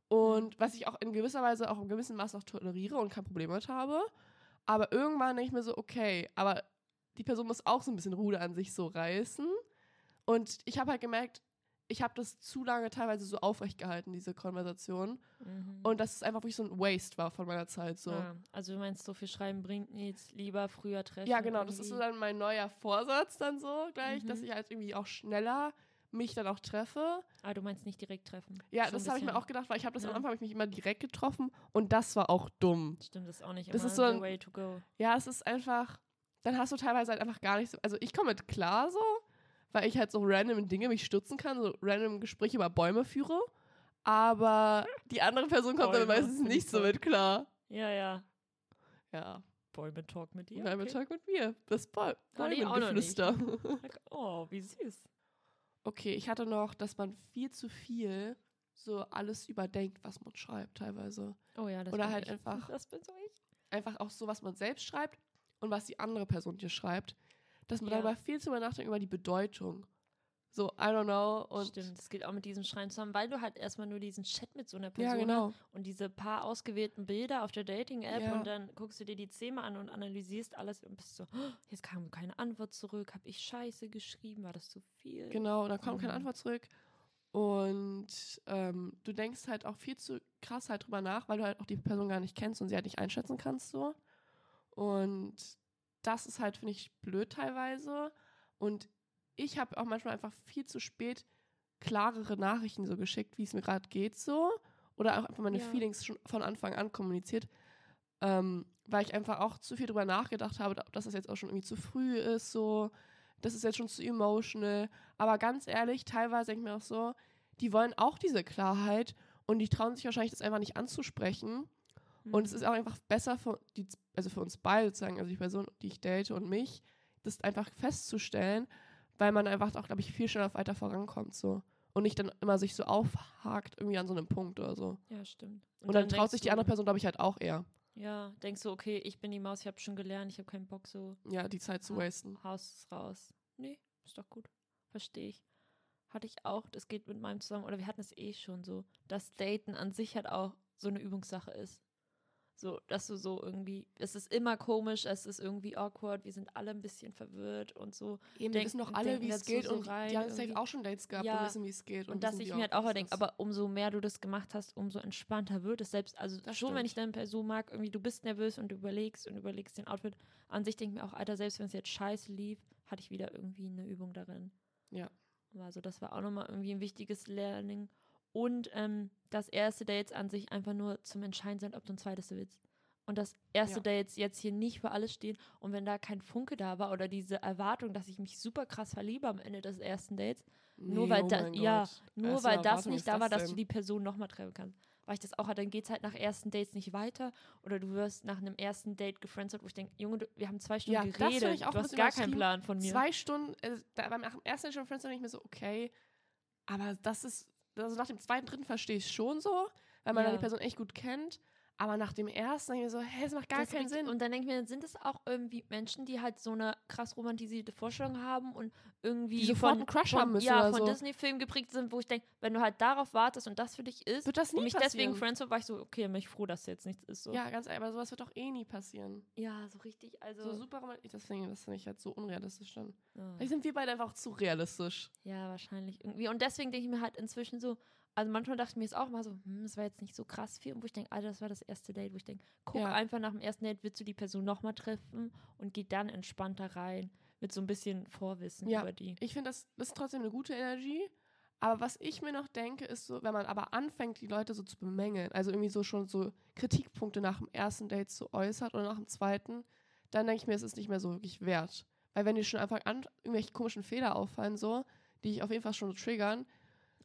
Und was ich auch in gewisser Weise auch in gewissem Maß auch toleriere und kein Problem mit habe. Aber irgendwann denke ich mir so, okay, aber die Person muss auch so ein bisschen Ruder an sich so reißen. Und ich habe halt gemerkt, ich habe das zu lange teilweise so aufrecht gehalten, diese Konversation. Mhm. Und dass es einfach wirklich so ein Waste war von meiner Zeit. So. Ah, also du meinst, so viel schreiben bringt nichts, lieber früher treffen. Ja, genau, das ist so irgendwie. dann mein neuer Vorsatz dann so gleich, dass Mhm. ich halt irgendwie auch schneller mich dann auch treffe. Ah, du meinst nicht direkt treffen. Ja, Schon das habe ich mir auch gedacht, weil ich habe das am Ja. Anfang hab ich mich immer direkt getroffen und das war auch dumm. Stimmt, das ist auch nicht Das immer ist so the ein- way to go. Ja, es ist einfach, dann hast du teilweise halt einfach gar nicht so, also ich komme mit klar so, weil ich halt so random in Dinge mich stürzen kann, so random Gespräche über Bäume führe, aber die andere Person kommt dann Bäume, meistens find nicht ich so mit klar. Ja, ja. Ja, Bäume Talk mit dir. Bäume okay. Talk mit mir. Das Bäu nee, auch noch nicht. Bäumengeflüster. Oh, wie süß. Okay, ich hatte noch, dass man viel zu viel so alles überdenkt, was man schreibt teilweise. Oh ja, das Oder bin halt ich. einfach- Das bin so ich. Einfach auch so, was man selbst schreibt und was die andere Person dir schreibt. Dass man Ja. darüber viel zu nachdenkt über die Bedeutung. So, I don't know. Und Stimmt, das geht auch mit diesem Schreiben zusammen, weil du halt erstmal nur diesen Chat mit so einer Person ja, genau. und diese paar ausgewählten Bilder auf der Dating-App Ja. und dann guckst du dir die Themen an und analysierst alles und bist so, "Oh, jetzt kam keine Antwort zurück, habe ich Scheiße geschrieben, war das zu viel? Genau, da kommt keine Mhm. Antwort zurück. Und ähm, du denkst halt auch viel zu krass halt drüber nach, weil du halt auch die Person gar nicht kennst und sie halt nicht einschätzen kannst so. Und das ist halt, finde ich, blöd teilweise. Und ich habe auch manchmal einfach viel zu spät klarere Nachrichten so geschickt, wie es mir gerade geht so. Oder auch einfach meine Ja. Feelings schon von Anfang an kommuniziert. Ähm, weil ich einfach auch zu viel drüber nachgedacht habe, dass das jetzt auch schon irgendwie zu früh ist, so. Das ist jetzt schon zu emotional. Aber ganz ehrlich, teilweise denke ich mir auch so, die wollen auch diese Klarheit und die trauen sich wahrscheinlich das einfach nicht anzusprechen. Und es Mhm. ist auch einfach besser für, die, also für uns beide sozusagen, also die Person, die ich date und mich, das einfach festzustellen, weil man einfach auch, glaube ich, viel schneller weiter vorankommt so. Und nicht dann immer sich so aufhakt irgendwie an so einem Punkt oder so. Ja, stimmt. Und, dann, traut denkst sich die andere Person, glaube ich, halt auch eher, Ja, denkst du, okay, ich bin die Maus, ich habe schon gelernt, ich habe keinen Bock, so ja, die Zeit zu wasten. Haus ist raus. Nee, ist doch gut. Verstehe ich. Hatte ich auch, das geht mit meinem zusammen, oder wir hatten es eh schon so, dass Daten an sich halt auch so eine Übungssache ist. So, dass du so irgendwie, es ist immer komisch, es ist irgendwie awkward, wir sind alle ein bisschen verwirrt und so. Eben, wir wissen doch alle, wie es geht so und rein die haben safe auch schon Dates gehabt Ja, und wissen, wie es geht. Und, dass wissen, ich mir halt auch denke, aber umso mehr du das gemacht hast, umso entspannter wird es. Selbst, also Das schon, wenn stimmt. ich dann eine Person mag, irgendwie du bist nervös und du überlegst und überlegst den Outfit. An sich denke ich mir auch, Alter, selbst wenn es jetzt scheiße lief, hatte ich wieder irgendwie eine Übung darin. Ja. Also das war auch nochmal irgendwie ein wichtiges Learning. Und ähm, dass erste Dates an sich einfach nur zum Entscheiden sind, ob du ein zweites willst. Und dass erste Ja. Dates jetzt hier nicht für alles stehen. Und wenn da kein Funke da war oder diese Erwartung, dass ich mich super krass verliebe am Ende des ersten Dates, nur Nee, weil oh da- ja, Gott. nur weil das nicht da war, das dass du die Person nochmal treffen kannst. Weil ich das auch hatte, dann geht es halt nach ersten Dates nicht weiter. Oder du wirst nach einem ersten Date gefriendet, wo ich denke, Junge, du, wir haben zwei Stunden Ja, das geredet, du hast gar keinen. Plan von mir. Zwei Stunden, äh, da, beim nach- ersten Show Friends denke ich mir so, okay, aber das ist, also nach dem zweiten, dritten verstehe ich es schon so, weil man Ja. dann die Person echt gut kennt. Aber nach dem ersten denke ich mir so, hä, das macht gar Das keinen Sinn. Und dann denke ich mir, sind es auch irgendwie Menschen, die halt so eine krass romantisierte Vorstellung haben und irgendwie Die sofort von, einen Crush von, haben müssen ja, von so. Disney-Filmen geprägt sind, wo ich denke, wenn du halt darauf wartest und das für dich ist wird das nie und mich passieren. deswegen Friends war ich so, okay, dann bin ich froh, dass jetzt nichts ist. So. Ja, ganz ehrlich, aber sowas wird doch eh nie passieren. ja so richtig, also So super romantisch, ich, das finde ich halt so unrealistisch dann. ja. Vielleicht sind wir beide einfach zu realistisch. Ja, wahrscheinlich irgendwie. Und deswegen denke ich mir halt inzwischen so, also manchmal dachte ich mir jetzt auch mal so, hm, das war jetzt nicht so krass viel. Und wo ich denke, Alter, das war das erste Date, wo ich denke, guck Ja. einfach nach dem ersten Date, willst du die Person nochmal treffen und geh dann entspannter rein mit so ein bisschen Vorwissen Ja. über die. Ich finde, das, das ist trotzdem eine gute Energie. Aber was ich mir noch denke, ist so, wenn man aber anfängt, die Leute so zu bemängeln, also irgendwie so schon so Kritikpunkte nach dem ersten Date so äußert oder nach dem zweiten, dann denke ich mir, es ist nicht mehr so wirklich wert. Weil wenn dir schon Anfang an irgendwelche komischen Fehler auffallen, so, die dich auf jeden Fall schon so triggern,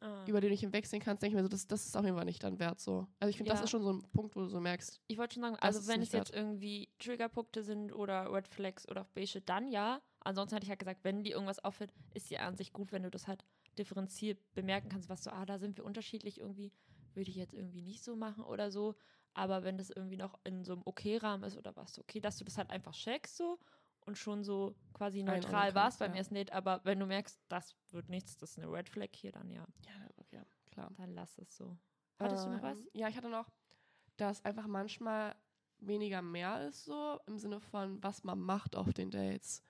Ah. über die du nicht hinwegsehen kannst, denke ich mir so, das, das ist auf jeden Fall nicht dann wert so. Also ich finde, das Ja. ist schon so ein Punkt, wo du so merkst, Ich wollte schon sagen, Das also wenn es jetzt irgendwie Triggerpunkte sind oder Red Flags oder auch beige, dann ja. Ansonsten hatte ich halt gesagt, wenn dir irgendwas auffällt, ist ja an sich gut, wenn du das halt differenziert bemerken kannst, was so, ah, da sind wir unterschiedlich irgendwie, würde ich jetzt irgendwie nicht so machen oder so. Aber wenn das irgendwie noch in so einem Okay-Rahmen ist oder was, okay, dass du das halt einfach checkst so und schon so quasi neutral warst beim ja. ersten Date, aber wenn du merkst, das wird nichts, das ist eine Red Flag hier, dann ja, ja, okay, klar. dann lass es so. Hattest du noch was? Ähm, Ja, ich hatte noch, dass einfach manchmal weniger mehr ist so, im Sinne von, was man macht auf den Dates.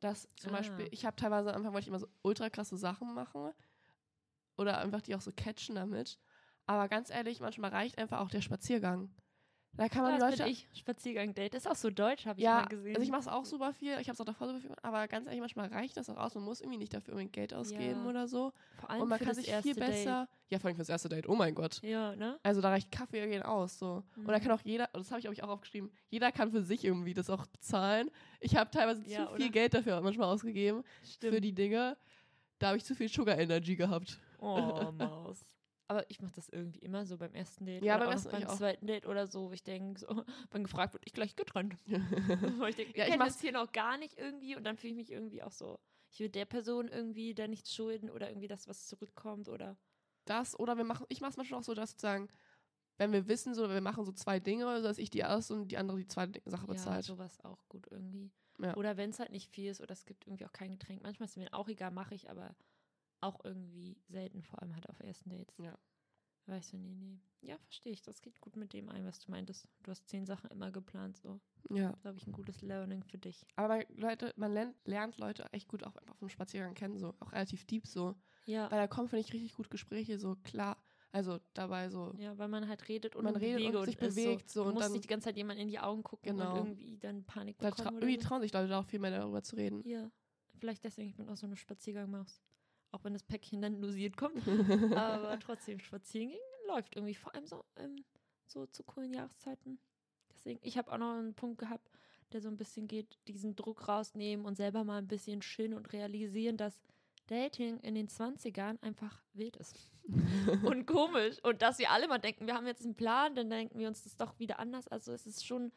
Dass zum Ah. Beispiel, ich habe teilweise am Anfang wollte ich immer so ultra krasse Sachen machen oder einfach die auch so catchen damit. Aber ganz ehrlich, manchmal reicht einfach auch der Spaziergang. Da kann man das die Leute. bin ich, Spaziergang-Date. Ist auch so deutsch, habe ich ja, mal gesehen. also ich mache es auch super viel. Ich habe es auch davor super viel gemacht. Aber ganz ehrlich, manchmal reicht das auch aus. Man muss irgendwie nicht dafür unbedingt Geld ausgeben Ja. oder so. Vor allem Und man für kann das sich erste viel besser. Ja, vor allem fürs erste Date. Oh mein Gott. Date. Ja, ne? Also da reicht Kaffee gehen aus. So. Und da Mhm. kann auch jeder, das habe ich, ich, auch aufgeschrieben, jeder kann für sich irgendwie das auch bezahlen. Ich habe teilweise Ja, zu viel oder? Geld dafür manchmal ausgegeben für die Dinge. Da habe ich zu viel Sugar Energy gehabt. Oh, Maus. Aber ich mache das irgendwie immer so beim ersten Date. Ja, oder beim ersten beim zweiten Date oder so. wo Ich denke, so, wenn gefragt wird, ich gleich getrennt. Ich denke, Ja, ich ich mach's- das hier noch gar nicht irgendwie und dann fühle ich mich irgendwie auch so. Ich will der Person irgendwie da nichts schulden oder irgendwie das, was zurückkommt oder. Das oder wir machen, ich mache es manchmal auch so, dass sozusagen, wenn wir wissen, so, wir machen so zwei Dinge, also dass ich die erste und die andere die zweite Sache Ja, bezahlt. sowas auch gut irgendwie. Ja. Oder wenn es halt nicht viel ist oder es gibt irgendwie auch kein Getränk. Manchmal ist mir auch egal, mache ich, aber auch irgendwie selten, vor allem halt auf ersten Dates. Ja. War ich so, nee, nee. Ja, verstehe ich. Das geht gut mit dem ein, was du meintest. Du hast zehn Sachen immer geplant, so. ja. Glaube ich, ein gutes Learning für dich. Aber man, Leute, man lernt, lernt Leute echt gut auch einfach auf dem Spaziergang kennen, so auch relativ deep so. Ja. Weil da kommen, finde ich, richtig gut Gespräche, so klar. Also dabei so. Ja, weil man halt redet und Man redet und Bewege sich bewegt, so, du und musst dann- nicht die ganze Zeit jemand in die Augen gucken Genau. und irgendwie dann Panik Da tra bekommen irgendwie so. trauen sich Leute da auch viel mehr darüber zu reden. Ja, vielleicht deswegen, ich bin auch so eine Spaziergangmaus. Auch wenn das Päckchen dann dosiert kommt. Aber trotzdem, spazieren gehen läuft irgendwie. Vor allem so, ähm, so zu coolen Jahreszeiten. Deswegen, ich habe auch noch einen Punkt gehabt, der so ein bisschen geht, diesen Druck rausnehmen und selber mal ein bisschen chillen und realisieren, dass Dating in den 20ern einfach wild ist. und komisch. Und dass wir alle mal denken, wir haben jetzt einen Plan, dann denken wir uns das doch wieder anders. Also es ist schon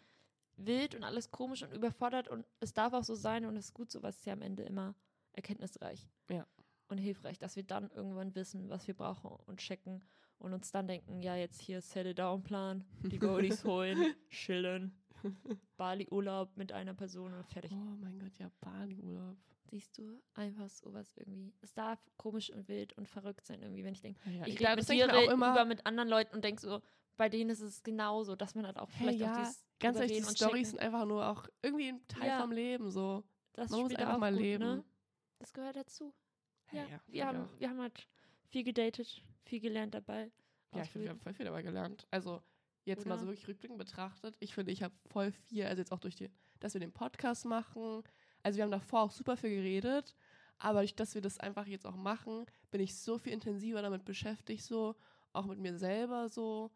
wild und alles komisch und überfordert und es darf auch so sein und es ist gut, sowas ist ja am Ende immer erkenntnisreich. Ja. Und hilfreich, dass wir dann irgendwann wissen, was wir brauchen und checken und uns dann denken, ja, jetzt hier Settle-Down-Plan, die Goldies holen, chillen, Bali-Urlaub mit einer Person und fertig. Oh mein Gott, ja, Bali-Urlaub. Siehst du, einfach sowas irgendwie. Es darf komisch und wild und verrückt sein irgendwie, wenn ich denke, Ja, ich ja, ich dir mir auch immer. über mit anderen Leuten und denke so, bei denen ist es genauso, dass man halt auch Hey, vielleicht auch ja, dieses ganz ehrlich, die Storys sind einfach nur auch irgendwie ein Teil Ja. vom Leben, so. Das Man muss einfach auch mal gut, leben. Ne? Das gehört dazu. Ja, ja, wir, haben, auch. wir haben halt viel gedatet, viel gelernt dabei. Ja, ich finde, wir haben voll viel dabei gelernt. Also, jetzt mal so Oder? wirklich rückblickend betrachtet. Ich finde, ich habe voll viel, also jetzt auch durch die, dass wir den Podcast machen. Also, wir haben davor auch super viel geredet. Aber durch dass wir das einfach jetzt auch machen, bin ich so viel intensiver damit beschäftigt, so. Auch mit mir selber, so.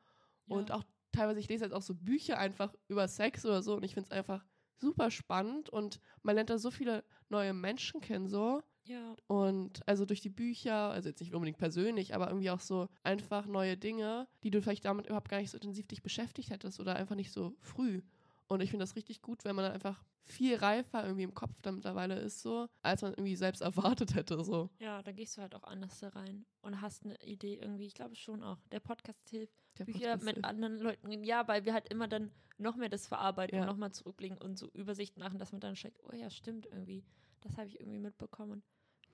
Und Ja. auch teilweise, ich lese jetzt auch so Bücher einfach über Sex oder so. Und ich finde es einfach super spannend. Und man lernt da so viele neue Menschen kennen, so. Ja, Und also durch die Bücher, also jetzt nicht unbedingt persönlich, aber irgendwie auch so einfach neue Dinge, die du vielleicht damit überhaupt gar nicht so intensiv dich beschäftigt hättest oder einfach nicht so früh. Und ich finde das richtig gut, wenn man dann einfach viel reifer irgendwie im Kopf da mittlerweile ist, so, als man irgendwie selbst erwartet hätte, so. ja, da gehst du halt auch anders da rein und hast eine Idee irgendwie. Ich glaube schon auch. Der Podcast hilft, Der Bücher Podcast mit hilft. anderen Leuten. Ja, weil wir halt immer dann noch mehr das verarbeiten Ja. und nochmal zurückblicken und so Übersicht machen, dass man dann checkt, oh ja, stimmt irgendwie. Das habe ich irgendwie mitbekommen.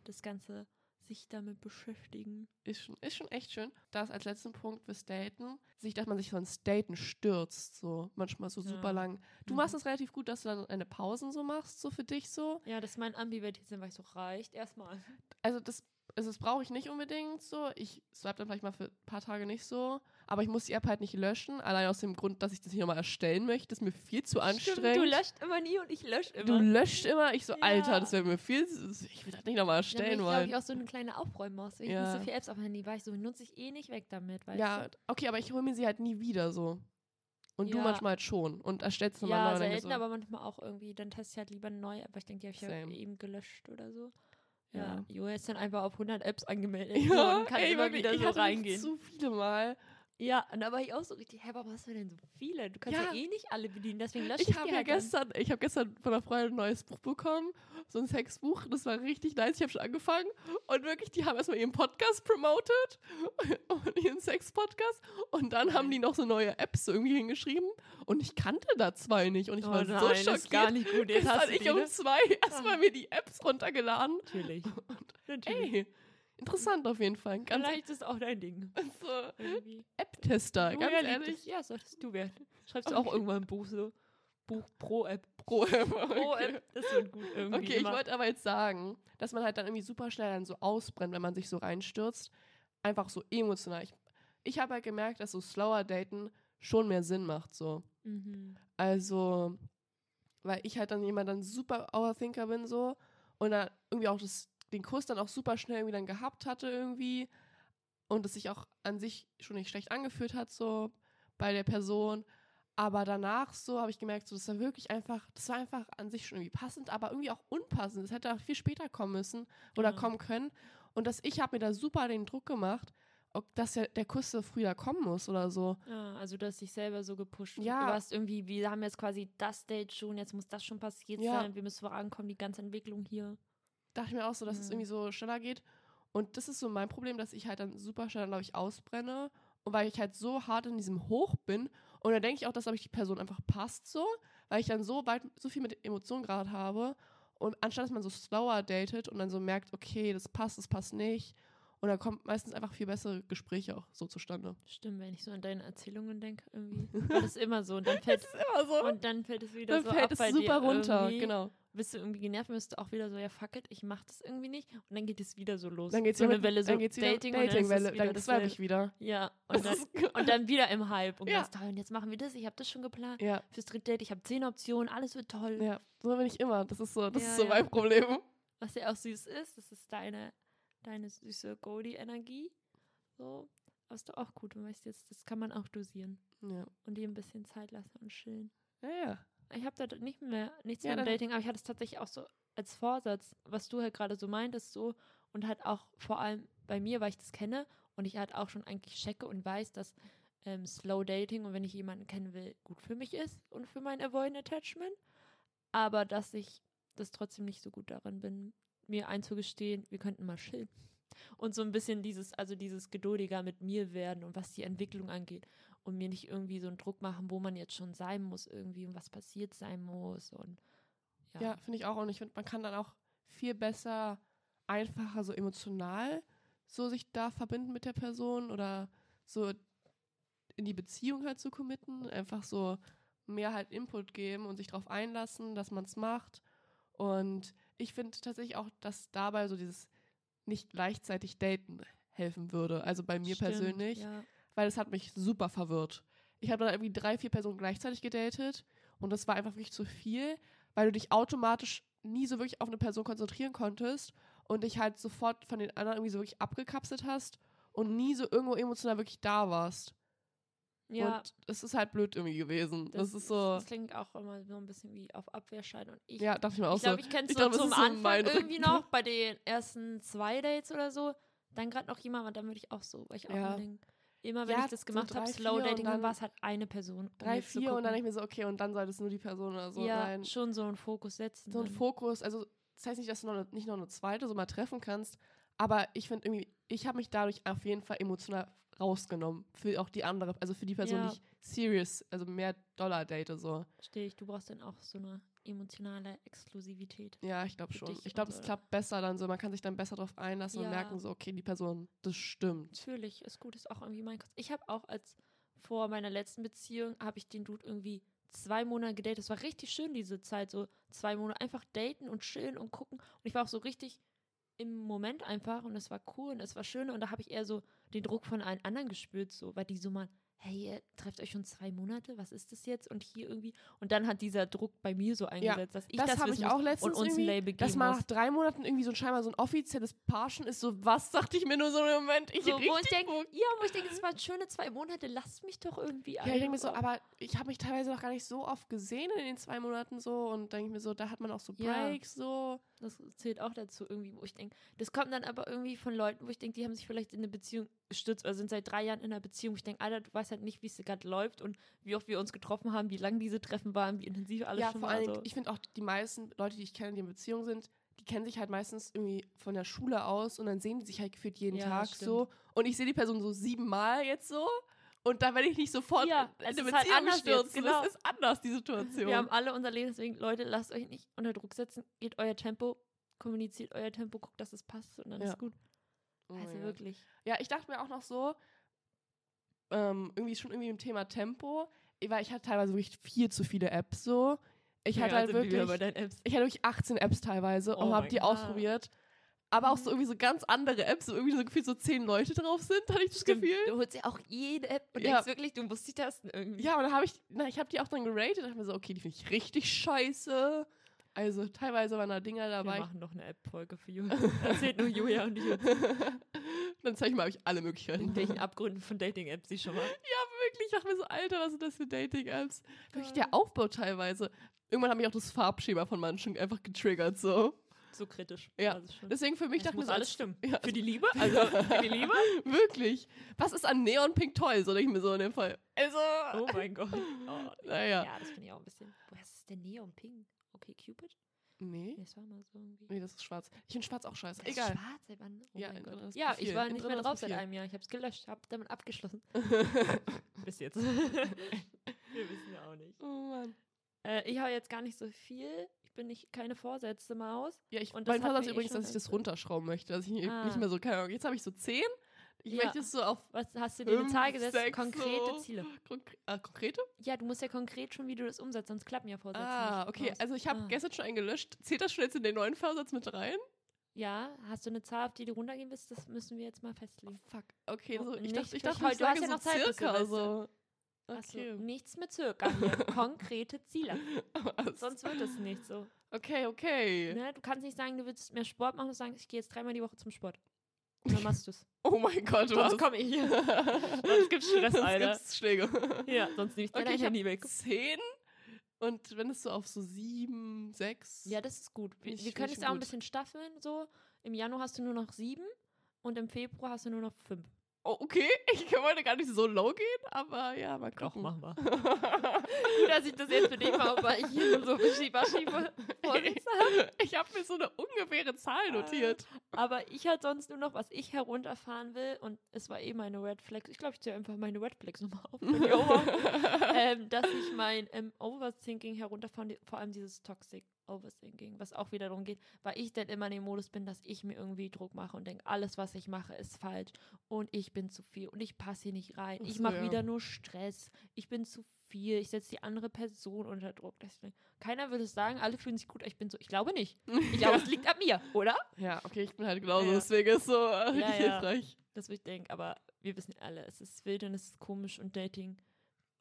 Das Ganze sich damit beschäftigen. ist schon, ist schon echt schön. Das als letzten Punkt fürs Daten, sich, dass man sich so ins Daten stürzt, so manchmal so Ja. super lang. Du Mhm. machst es relativ gut, dass du dann eine Pausen so machst, so für dich so. Ja, das ist mein Ambivertizen, weil ich so reicht erstmal. also das, also das brauche ich nicht unbedingt so. Ich swipe dann vielleicht mal für ein paar Tage nicht so. Aber ich muss die App halt nicht löschen. Allein aus dem Grund, dass ich das nicht nochmal erstellen möchte. Das ist mir viel zu anstrengend. du löscht immer nie und ich lösche immer. Du löscht immer. Ich so, Ja. Alter, das wäre mir viel. zu- Ich will das nicht nochmal Ja, erstellen ich glaube, wollen. ich auch so eine kleine Aufräummaus. Ich Ja. nicht so viele Apps auf dem Handy war, ich so, nutze ich eh nicht weg damit, Ja, du? okay, aber ich hole mir sie halt nie wieder so. Und du Ja. manchmal halt schon. Und erstellst du Ja, neu. selten, so. aber manchmal auch irgendwie. Dann teste ich halt lieber App, weil ich denke, die habe ich ja Same. eben gelöscht oder so. Ja, Jo ist dann einfach auf 100 Apps angemeldet Ja, und kann ey, immer wieder ich so hatte reingehen. zu viele Mal. Ja, und da war ich auch so richtig, hä, warum hast du denn so viele? Du kannst ja, Ja. eh nicht alle bedienen, deswegen lösche ich, Ich habe die ja halt gestern, ich habe gestern von einer Freundin ein neues Buch bekommen, so ein Sexbuch. Das war richtig nice. Ich habe schon angefangen und wirklich, die haben erstmal ihren Podcast promoted und ihren Sex-Podcast und dann haben die noch so neue Apps so irgendwie hingeschrieben und ich kannte da zwei nicht und ich Oh war so nein, schockiert. das ist gar nicht gut. Jetzt du ich um ne? zwei erstmal mir die Apps runtergeladen. Natürlich. Natürlich. Ey, interessant auf jeden Fall. Ganz Vielleicht ist auch dein Ding. so. App-Tester, ganz ehrlich. es? Ja, solltest du werden. Schreibst du auch irgendwann ein Buch so. Buch pro App. Pro App. Pro okay. App. Das wird gut irgendwie. Okay, ich immer. wollte aber jetzt sagen, dass man halt dann irgendwie super schnell dann so ausbrennt, wenn man sich so reinstürzt. Einfach so emotional. Ich, ich habe halt gemerkt, dass so slower Daten schon mehr Sinn macht, so. Mhm. Also, weil ich halt dann jemand dann super Overthinker bin, so. Und dann irgendwie auch das, den Kuss dann auch super schnell irgendwie dann gehabt hatte, irgendwie. Und es sich auch an sich schon nicht schlecht angefühlt hat, so bei der Person. Aber danach so habe ich gemerkt, so, das war wirklich einfach, das war einfach an sich schon irgendwie passend, aber irgendwie auch unpassend. Das hätte auch viel später kommen müssen oder Ja. kommen können. Und dass ich habe mir da super den Druck gemacht, dass der, der Kuss so früher kommen muss oder so. Ja, also du hast dich selber so gepusht. Ja. Du warst irgendwie, wir haben jetzt quasi das Date schon, jetzt muss das schon passiert Ja. sein. Wir müssen vorankommen, die ganze Entwicklung hier. Dachte ich mir auch so, dass es Mhm. irgendwie so schneller geht. Und das ist so mein Problem, dass ich halt dann super schnell, glaube ich, ausbrenne. Und weil ich halt so hart in diesem Hoch bin. Und dann denke ich auch, dass, glaube ich, die Person einfach passt so. Weil ich dann so weit, so viel mit Emotionen gerade habe. Und anstatt dass man so slower datet und dann so merkt, okay, das passt, das passt nicht. Und dann kommt meistens einfach viel bessere Gespräche auch so zustande. Stimmt, wenn ich so an deine Erzählungen denke, irgendwie. War das immer so. Und dann fällt, ist immer so. und dann fällt es wieder dann so fällt ab es bei super dir runter, irgendwie. genau. Bist du irgendwie genervt, bist du auch wieder so, ja fuck it, ich mach das irgendwie nicht. Und dann geht es wieder so los. Dann geht's so wieder, eine Welle, so dann geht's wieder Dating, ist es Datingwelle. wieder Dann das swipe ich wieder. Ja, und dann, und dann wieder im Hype. Und Ja. ganz toll. Und jetzt machen wir das, ich habe das schon geplant. ja, Fürs dritte Date, ich habe zehn Optionen, alles wird toll. ja, so bin ich immer. Das ist so, das Ja, ist so mein Problem. Was ja auch süß ist, das ist deine, deine süße Goldie-Energie. So. Aber ist doch auch gut, du weißt jetzt, das kann man auch dosieren. Ja, Und dir ein bisschen Zeit lassen und chillen. ja. ja. Ich habe da nicht mehr, nichts Ja, mehr im Dating, aber ich hatte es tatsächlich auch so als Vorsatz, was du halt gerade so meintest, so. Und halt auch vor allem bei mir, weil ich das kenne und ich halt auch schon eigentlich checke und weiß, dass ähm, Slow Dating und wenn ich jemanden kennen will, gut für mich ist und für mein Avoidant Attachment. Aber dass ich das trotzdem nicht so gut darin bin, mir einzugestehen, wir könnten mal chillen. Und so ein bisschen dieses, also dieses geduldiger mit mir werden und was die Entwicklung angeht und mir nicht irgendwie so einen Druck machen, wo man jetzt schon sein muss irgendwie und was passiert sein muss und ja. Ja, finde ich auch. Und ich finde, man kann dann auch viel besser, einfacher, so emotional so sich da verbinden mit der Person oder so in die Beziehung halt zu committen. Einfach so mehr halt Input geben und sich darauf einlassen, dass man es macht. Und ich finde tatsächlich auch, dass dabei so dieses nicht gleichzeitig daten helfen würde. Also bei mir Stimmt, persönlich Ja. weil es hat mich super verwirrt. Ich habe dann irgendwie drei, vier Personen gleichzeitig gedatet und das war einfach wirklich zu viel, weil du dich automatisch nie so wirklich auf eine Person konzentrieren konntest und dich halt sofort von den anderen irgendwie so wirklich abgekapselt hast und nie so irgendwo emotional wirklich da warst. Ja, Und es ist halt blöd irgendwie gewesen. Das, ist so, Das klingt auch immer so ein bisschen wie auf Abwehrschein und ich ja, dachte ich mir auch ich glaube, so. ich kenne es so glaub, es zum so Anfang irgendwie noch, bei den ersten zwei Dates oder so. Dann gerade noch jemand, und dann würde ich auch so, weil ich auch Ja. immer denk, immer wenn Ja, ich das so gemacht habe, drei, Slow Dating, dann dann war es halt eine Person. um Drei, vier und dann denke ich mir so, okay, und dann soll das nur die Person oder so. Ja, Nein. schon so einen Fokus setzen. so ein dann. Fokus, also das heißt nicht, dass du noch, nicht noch eine zweite so mal treffen kannst, aber ich finde irgendwie, ich habe mich dadurch auf jeden Fall emotional rausgenommen für auch die andere, also für die Person, Ja. die ich serious, also mehr Dollar date so. Verstehe ich, du brauchst dann auch so eine emotionale Exklusivität. Ja, ich glaube schon. Ich glaube, und es klappt besser dann so, man kann sich dann besser darauf einlassen und Ja. merken so, okay, die Person, das stimmt. Natürlich, ist gut, ist auch irgendwie mein Konzept. Ich habe auch als vor meiner letzten Beziehung, habe ich den Dude irgendwie zwei Monate gedatet. Es war richtig schön, diese Zeit, so zwei Monate einfach daten und chillen und gucken. Und ich war auch so richtig im Moment einfach und es war cool und es war schön. Und da habe ich eher so den Druck von allen anderen gespürt, so, weil die so mal, hey, ihr trefft euch schon zwei Monate, was ist das jetzt? Und hier irgendwie, und dann hat dieser Druck bei mir so eingesetzt, dass ich das, das habe ich auch letztens und uns ein Label dass muss. nach drei Monaten irgendwie so ein scheinbar so ein offizielles Parschen ist, so was, dachte ich mir nur so im Moment. Ich So, wo ich Bock. ja, wo ich denke, das waren schöne zwei Monate, lasst mich doch irgendwie Ja, ich denke mir so, aber ich habe mich teilweise noch gar nicht so oft gesehen in den zwei Monaten so und denke mir so, da hat man auch so Ja. Breaks so. Das zählt auch dazu irgendwie, wo ich denke, das kommt dann aber irgendwie von Leuten, wo ich denke, die haben sich vielleicht in eine Beziehung gestürzt oder sind seit drei Jahren in einer Beziehung. Ich denke, Alter, du weißt halt nicht, wie es gerade läuft und wie oft wir uns getroffen haben, wie lang diese Treffen waren, wie intensiv alles ja, schon vor war. allen Dingen, so. ich finde auch die meisten Leute, die ich kenne, die in Beziehung sind, die kennen sich halt meistens irgendwie von der Schule aus und dann sehen die sich halt gefühlt jeden Ja, Tag so. Und ich sehe die Person so siebenmal jetzt so. Und da werde ich nicht sofort Ja, in es eine ist halt Beziehung anders jetzt, stürzen. genau. Das ist anders, die Situation. Wir haben alle unser Leben, deswegen, Leute, lasst euch nicht unter Druck setzen, geht euer Tempo, kommuniziert euer Tempo, guckt, dass es passt und dann Ja. ist gut. Oh Also wirklich. Ja, ich dachte mir auch noch so, ähm, irgendwie schon irgendwie im Thema Tempo, weil ich hatte teilweise wirklich viel zu viele Apps so. Ich hatte halt wirklich, ich hatte wirklich 18 Apps teilweise Oh und habe die Gott. ausprobiert. Aber auch so Mhm. irgendwie so ganz andere Apps, wo irgendwie so gefühlt so zehn Leute drauf sind, hatte ich das Stimmt, Gefühl. du holst ja auch jede App und Ja. denkst wirklich, du musst die testen irgendwie. Ja, und dann habe ich, na, ich habe die auch dann geratet und dachte mir so, okay, die finde ich richtig scheiße. Also teilweise waren da Dinger Wir dabei. machen noch eine App-Folge für Julia. Erzählt nur Julia und ich dann zeige ich mal, habe ich alle Möglichkeiten. in welchen Abgründen von Dating-Apps sie schon mal. wirklich, ich dachte mir so, Alter, was sind das für Dating-Apps? Wirklich Ja. der Aufbau teilweise. Irgendwann hat mich auch das Farbschema von manchen einfach getriggert, so. So kritisch. Ja. das schon. Deswegen für mich Es dachte ich muss alles stimmen. Ja, Für die Liebe? Also für die Liebe? wirklich. Was ist an Neonpink toll, so denke ich mir so in dem Fall. Also, Oh mein Gott. Oh, naja. Ja, das finde ich auch ein bisschen. Woher ist denn Neon Pink? Okay, Cupid? Nee, Nee, das war mal so irgendwie. nee, das ist schwarz. Ich finde schwarz auch scheiße. Das ist Egal. schwarz, seit wann? Oh Ja, mein in Gott. anderes Ja, ich war in nicht mehr drauf seit einem Jahr. Ich habe es gelöscht, habe damit abgeschlossen. Bis jetzt. Wir wissen ja auch nicht. oh Mann. Äh, ich habe jetzt gar nicht so viel. Ich bin nicht keine Vorsätze Maus. Ja, ich, Und das mein Vorsatz eh übrigens, dass ich das runterschrauben möchte. Dass ich Ah. nicht mehr so, keine Ahnung, jetzt habe ich so 10. Ich Ja. möchte es so auf Was hast du dir eine Zahl gesetzt? sechs, Konkrete so. Ziele. konkre äh, konkrete. Ja, du musst ja konkret schon, wie du das umsetzt, sonst klappen ja Vorsätze Ah, okay. Maus. Also ich habe Ah. gestern schon einen gelöscht. Zählt das schon jetzt in den neuen Vorsatz mit rein? Ja, hast du eine Zahl, auf die du runtergehen willst? Das müssen wir jetzt mal festlegen. Fuck. Okay, Oh, so, ich dachte, ich dachte, ich Du hast sage ja so noch Zeit circa so. Achso, Okay. nichts mit hier. Konkrete Ziele. Was? Sonst wird es nicht so. Okay, okay. Ne? Du kannst nicht sagen, du willst mehr Sport machen und sagen, ich gehe jetzt dreimal die Woche zum Sport. Und dann machst du es. Oh mein Gott, was? Sonst komme ich hier. Sonst gibt's Stress, Sonst Alter. gibt's Schläge. Ja, sonst nehme ich Okay, dein ich hab Handy weg. 10 und wenn es so auf so 7, 6. Ja, das ist gut. Wir, wir können es auch ein bisschen staffeln. So. Im Januar hast du nur noch sieben und im Februar hast du nur noch fünf. Oh, okay, ich wollte gar nicht so low gehen, aber ja, mal gucken. wir. Gut, dass ich das jetzt für dich mache, weil ich hier nur so wischiwaschi Vorsitz habe. ich habe mir so eine ungefähre Zahl notiert. Aber ich hatte sonst nur noch, was ich herunterfahren will und es war eh meine Red Flags. Ich glaube, ich zähle einfach meine Red Flags nochmal auf. ähm, dass ich mein ähm, Overthinking herunterfahren, vor allem dieses Toxic Overthinking, was auch wieder darum geht, weil ich dann immer in dem Modus bin, dass ich mir irgendwie Druck mache und denke, alles, was ich mache, ist falsch und ich bin zu viel und ich passe hier nicht rein. Ich mache ja. wieder nur Stress. Ich bin zu viel. Ich setze die andere Person unter Druck. Deswegen, keiner würde es sagen, alle fühlen sich gut. Ich bin so, ich glaube nicht. Ich glaube, es liegt an mir, oder? Ja, okay, ich bin halt genauso, Ja. deswegen ist so äh, ja. hilfreich. Das würde ich denken, aber wir wissen alle, es ist wild und es ist komisch und Dating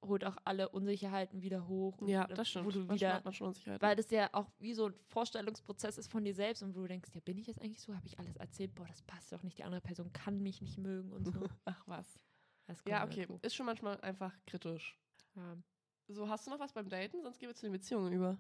holt auch alle Unsicherheiten wieder hoch. Und Ja, das stimmt. Wo du Manchmal wieder, hat man schon weil das ja auch wie so ein Vorstellungsprozess ist von dir selbst und wo du denkst, ja, bin ich jetzt eigentlich so? Habe ich alles erzählt? Boah, das passt doch nicht. Die andere Person kann mich nicht mögen und so. Ach was. Ja, okay, dazu. ist schon manchmal einfach kritisch. Ja. So, hast du noch was beim Daten? Sonst gehen wir zu den Beziehungen über.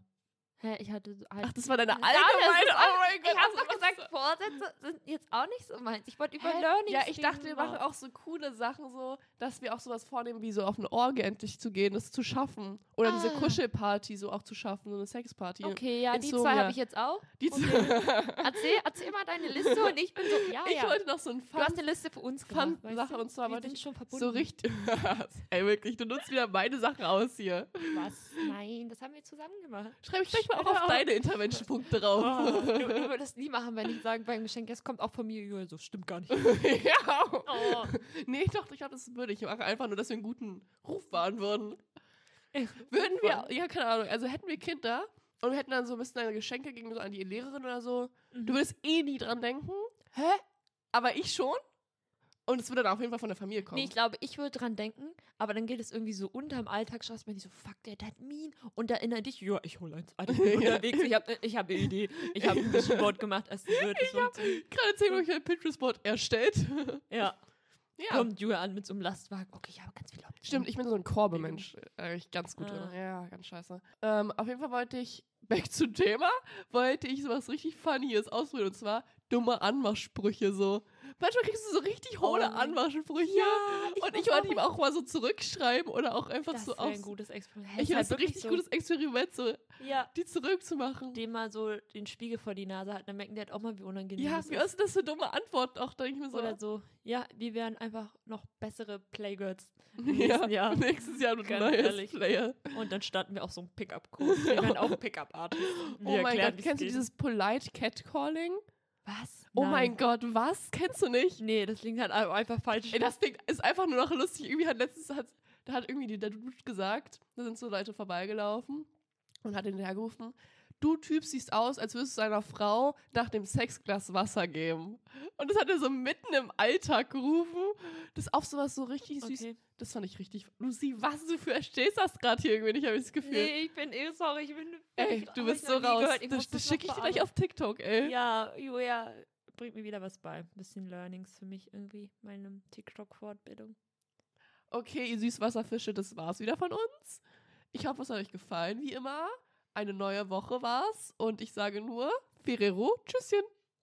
Hä, ich hatte so halt Ach, das war deine Ja, allgemeine. ist oh mein Gott. Ich habe doch gesagt, Vorsätze sind jetzt auch nicht so meins. Ich wollte über Hä? Learning Ja, ich dachte, wir machen auch so coole Sachen, so, dass wir auch sowas vornehmen, wie so auf eine Orgie endlich zu gehen, das zu schaffen. Oder diese Ah. Kuschelparty so auch zu schaffen, so eine Sexparty. Okay, ja, die Insomnia. zwei habe ich jetzt auch. Die Okay. Erzähl, erzähl mal deine Liste und ich bin so, ja, ich ja. wollte noch so ein Du hast Fun, eine Liste für uns gemacht. Fun Sache und zwar Wir wollte ich schon verbunden. so richtig. Ey, wirklich, du nutzt wieder meine Sachen aus hier. Was? Nein, das haben wir zusammen gemacht. Schreibe ich gleich mal auch auf deine Intervention-Punkte drauf. Oh, du, du würdest nie machen, wenn ich sage beim Geschenk, es kommt auch von mir. Ja, so stimmt gar nicht. ja. Oh. Nee, doch, ich glaube, das würde ich machen. Einfach nur, dass wir einen guten Ruf wahren würden. Würden Würden wir, ja, keine Ahnung, also hätten wir Kinder und wir hätten dann so ein bisschen deine Geschenke gegen so an die Lehrerin oder so, Mhm. du würdest eh nie dran denken. Hä? Aber ich schon? Und es würde dann auf jeden Fall von der Familie kommen. Nee, ich glaube, ich würde dran denken, aber dann geht es irgendwie so unterm Alltagsstress, wenn ich so, fuck, der hat mean. Und da erinnere dich, ja, ich hole eins. Alter, ich bin unterwegs, ich habe ich hab eine Idee. Ich habe ein Vision Board gemacht, es wird. Es funktioniert. Gerade zehn Minuten ein Pinterest-Board erstellt. Ja. ja. Kommt Julia an mit so einem Lastwagen. Okay, ich habe ganz viele Optionen. Stimmt, ich bin so ein Korbe-Mensch. Eigentlich ganz gut Ah. drin. Ja, ganz scheiße. Ähm, auf jeden Fall wollte ich, back zum Thema, wollte ich sowas richtig Funnyes ausprobieren. Und zwar dumme Anmachsprüche so. Manchmal kriegst du so richtig hohle Oh. Anmachsprüche. Ja, ich und ich wollte ihm auch mal so zurückschreiben oder auch einfach Das so wäre ein aus. gutes Experiment. Ich das ein richtig gutes Experiment, so Ja. die zurückzumachen. Dem mal so den Spiegel vor die Nase halten, dann merken die halt auch mal, wie unangenehm Ja, das wie ist. ist das für dumme Antworten auch, denke ich mir so. Oder so, ja, wir wären einfach noch bessere Playgirls im ja, nächsten Jahr. nächstes Jahr Ganz neues. Player. Und dann starten wir auch so einen Pickup-Kurs. Wir werden auch Pickup-Artists. Oh mein Gott, kennst du dieses Polite Catcalling? Was? Oh Nein. mein Gott, was? Kennst du nicht? Nee, das klingt halt einfach falsch. Ey, das Ding ist einfach nur noch lustig. Irgendwie hat letztens, hat, da hat irgendwie der Dude gesagt, da sind so Leute vorbeigelaufen und hat ihn hergerufen, du Typ siehst aus, als würdest du deiner Frau nach dem Sexglas Wasser geben. Und das hat er so mitten im Alltag gerufen. Das ist auch sowas so richtig süß. Okay. Das fand ich richtig. Lucy, was du verstehst das gerade hier irgendwie nicht, habe ich das Gefühl. Nee, ich bin eh sorry, ich bin. ey, ich- du bist ich so raus. Ich das das schicke ich dir gleich auf TikTok, ey. Ja, Julia bringt mir wieder was bei. Ein bisschen Learnings für mich irgendwie, meine TikTok-Fortbildung. Okay, ihr Süßwasserfische, das war's wieder von uns. Ich hoffe, es hat euch gefallen, wie immer. Eine neue Woche war's und ich sage nur Ferrero, Tschüsschen.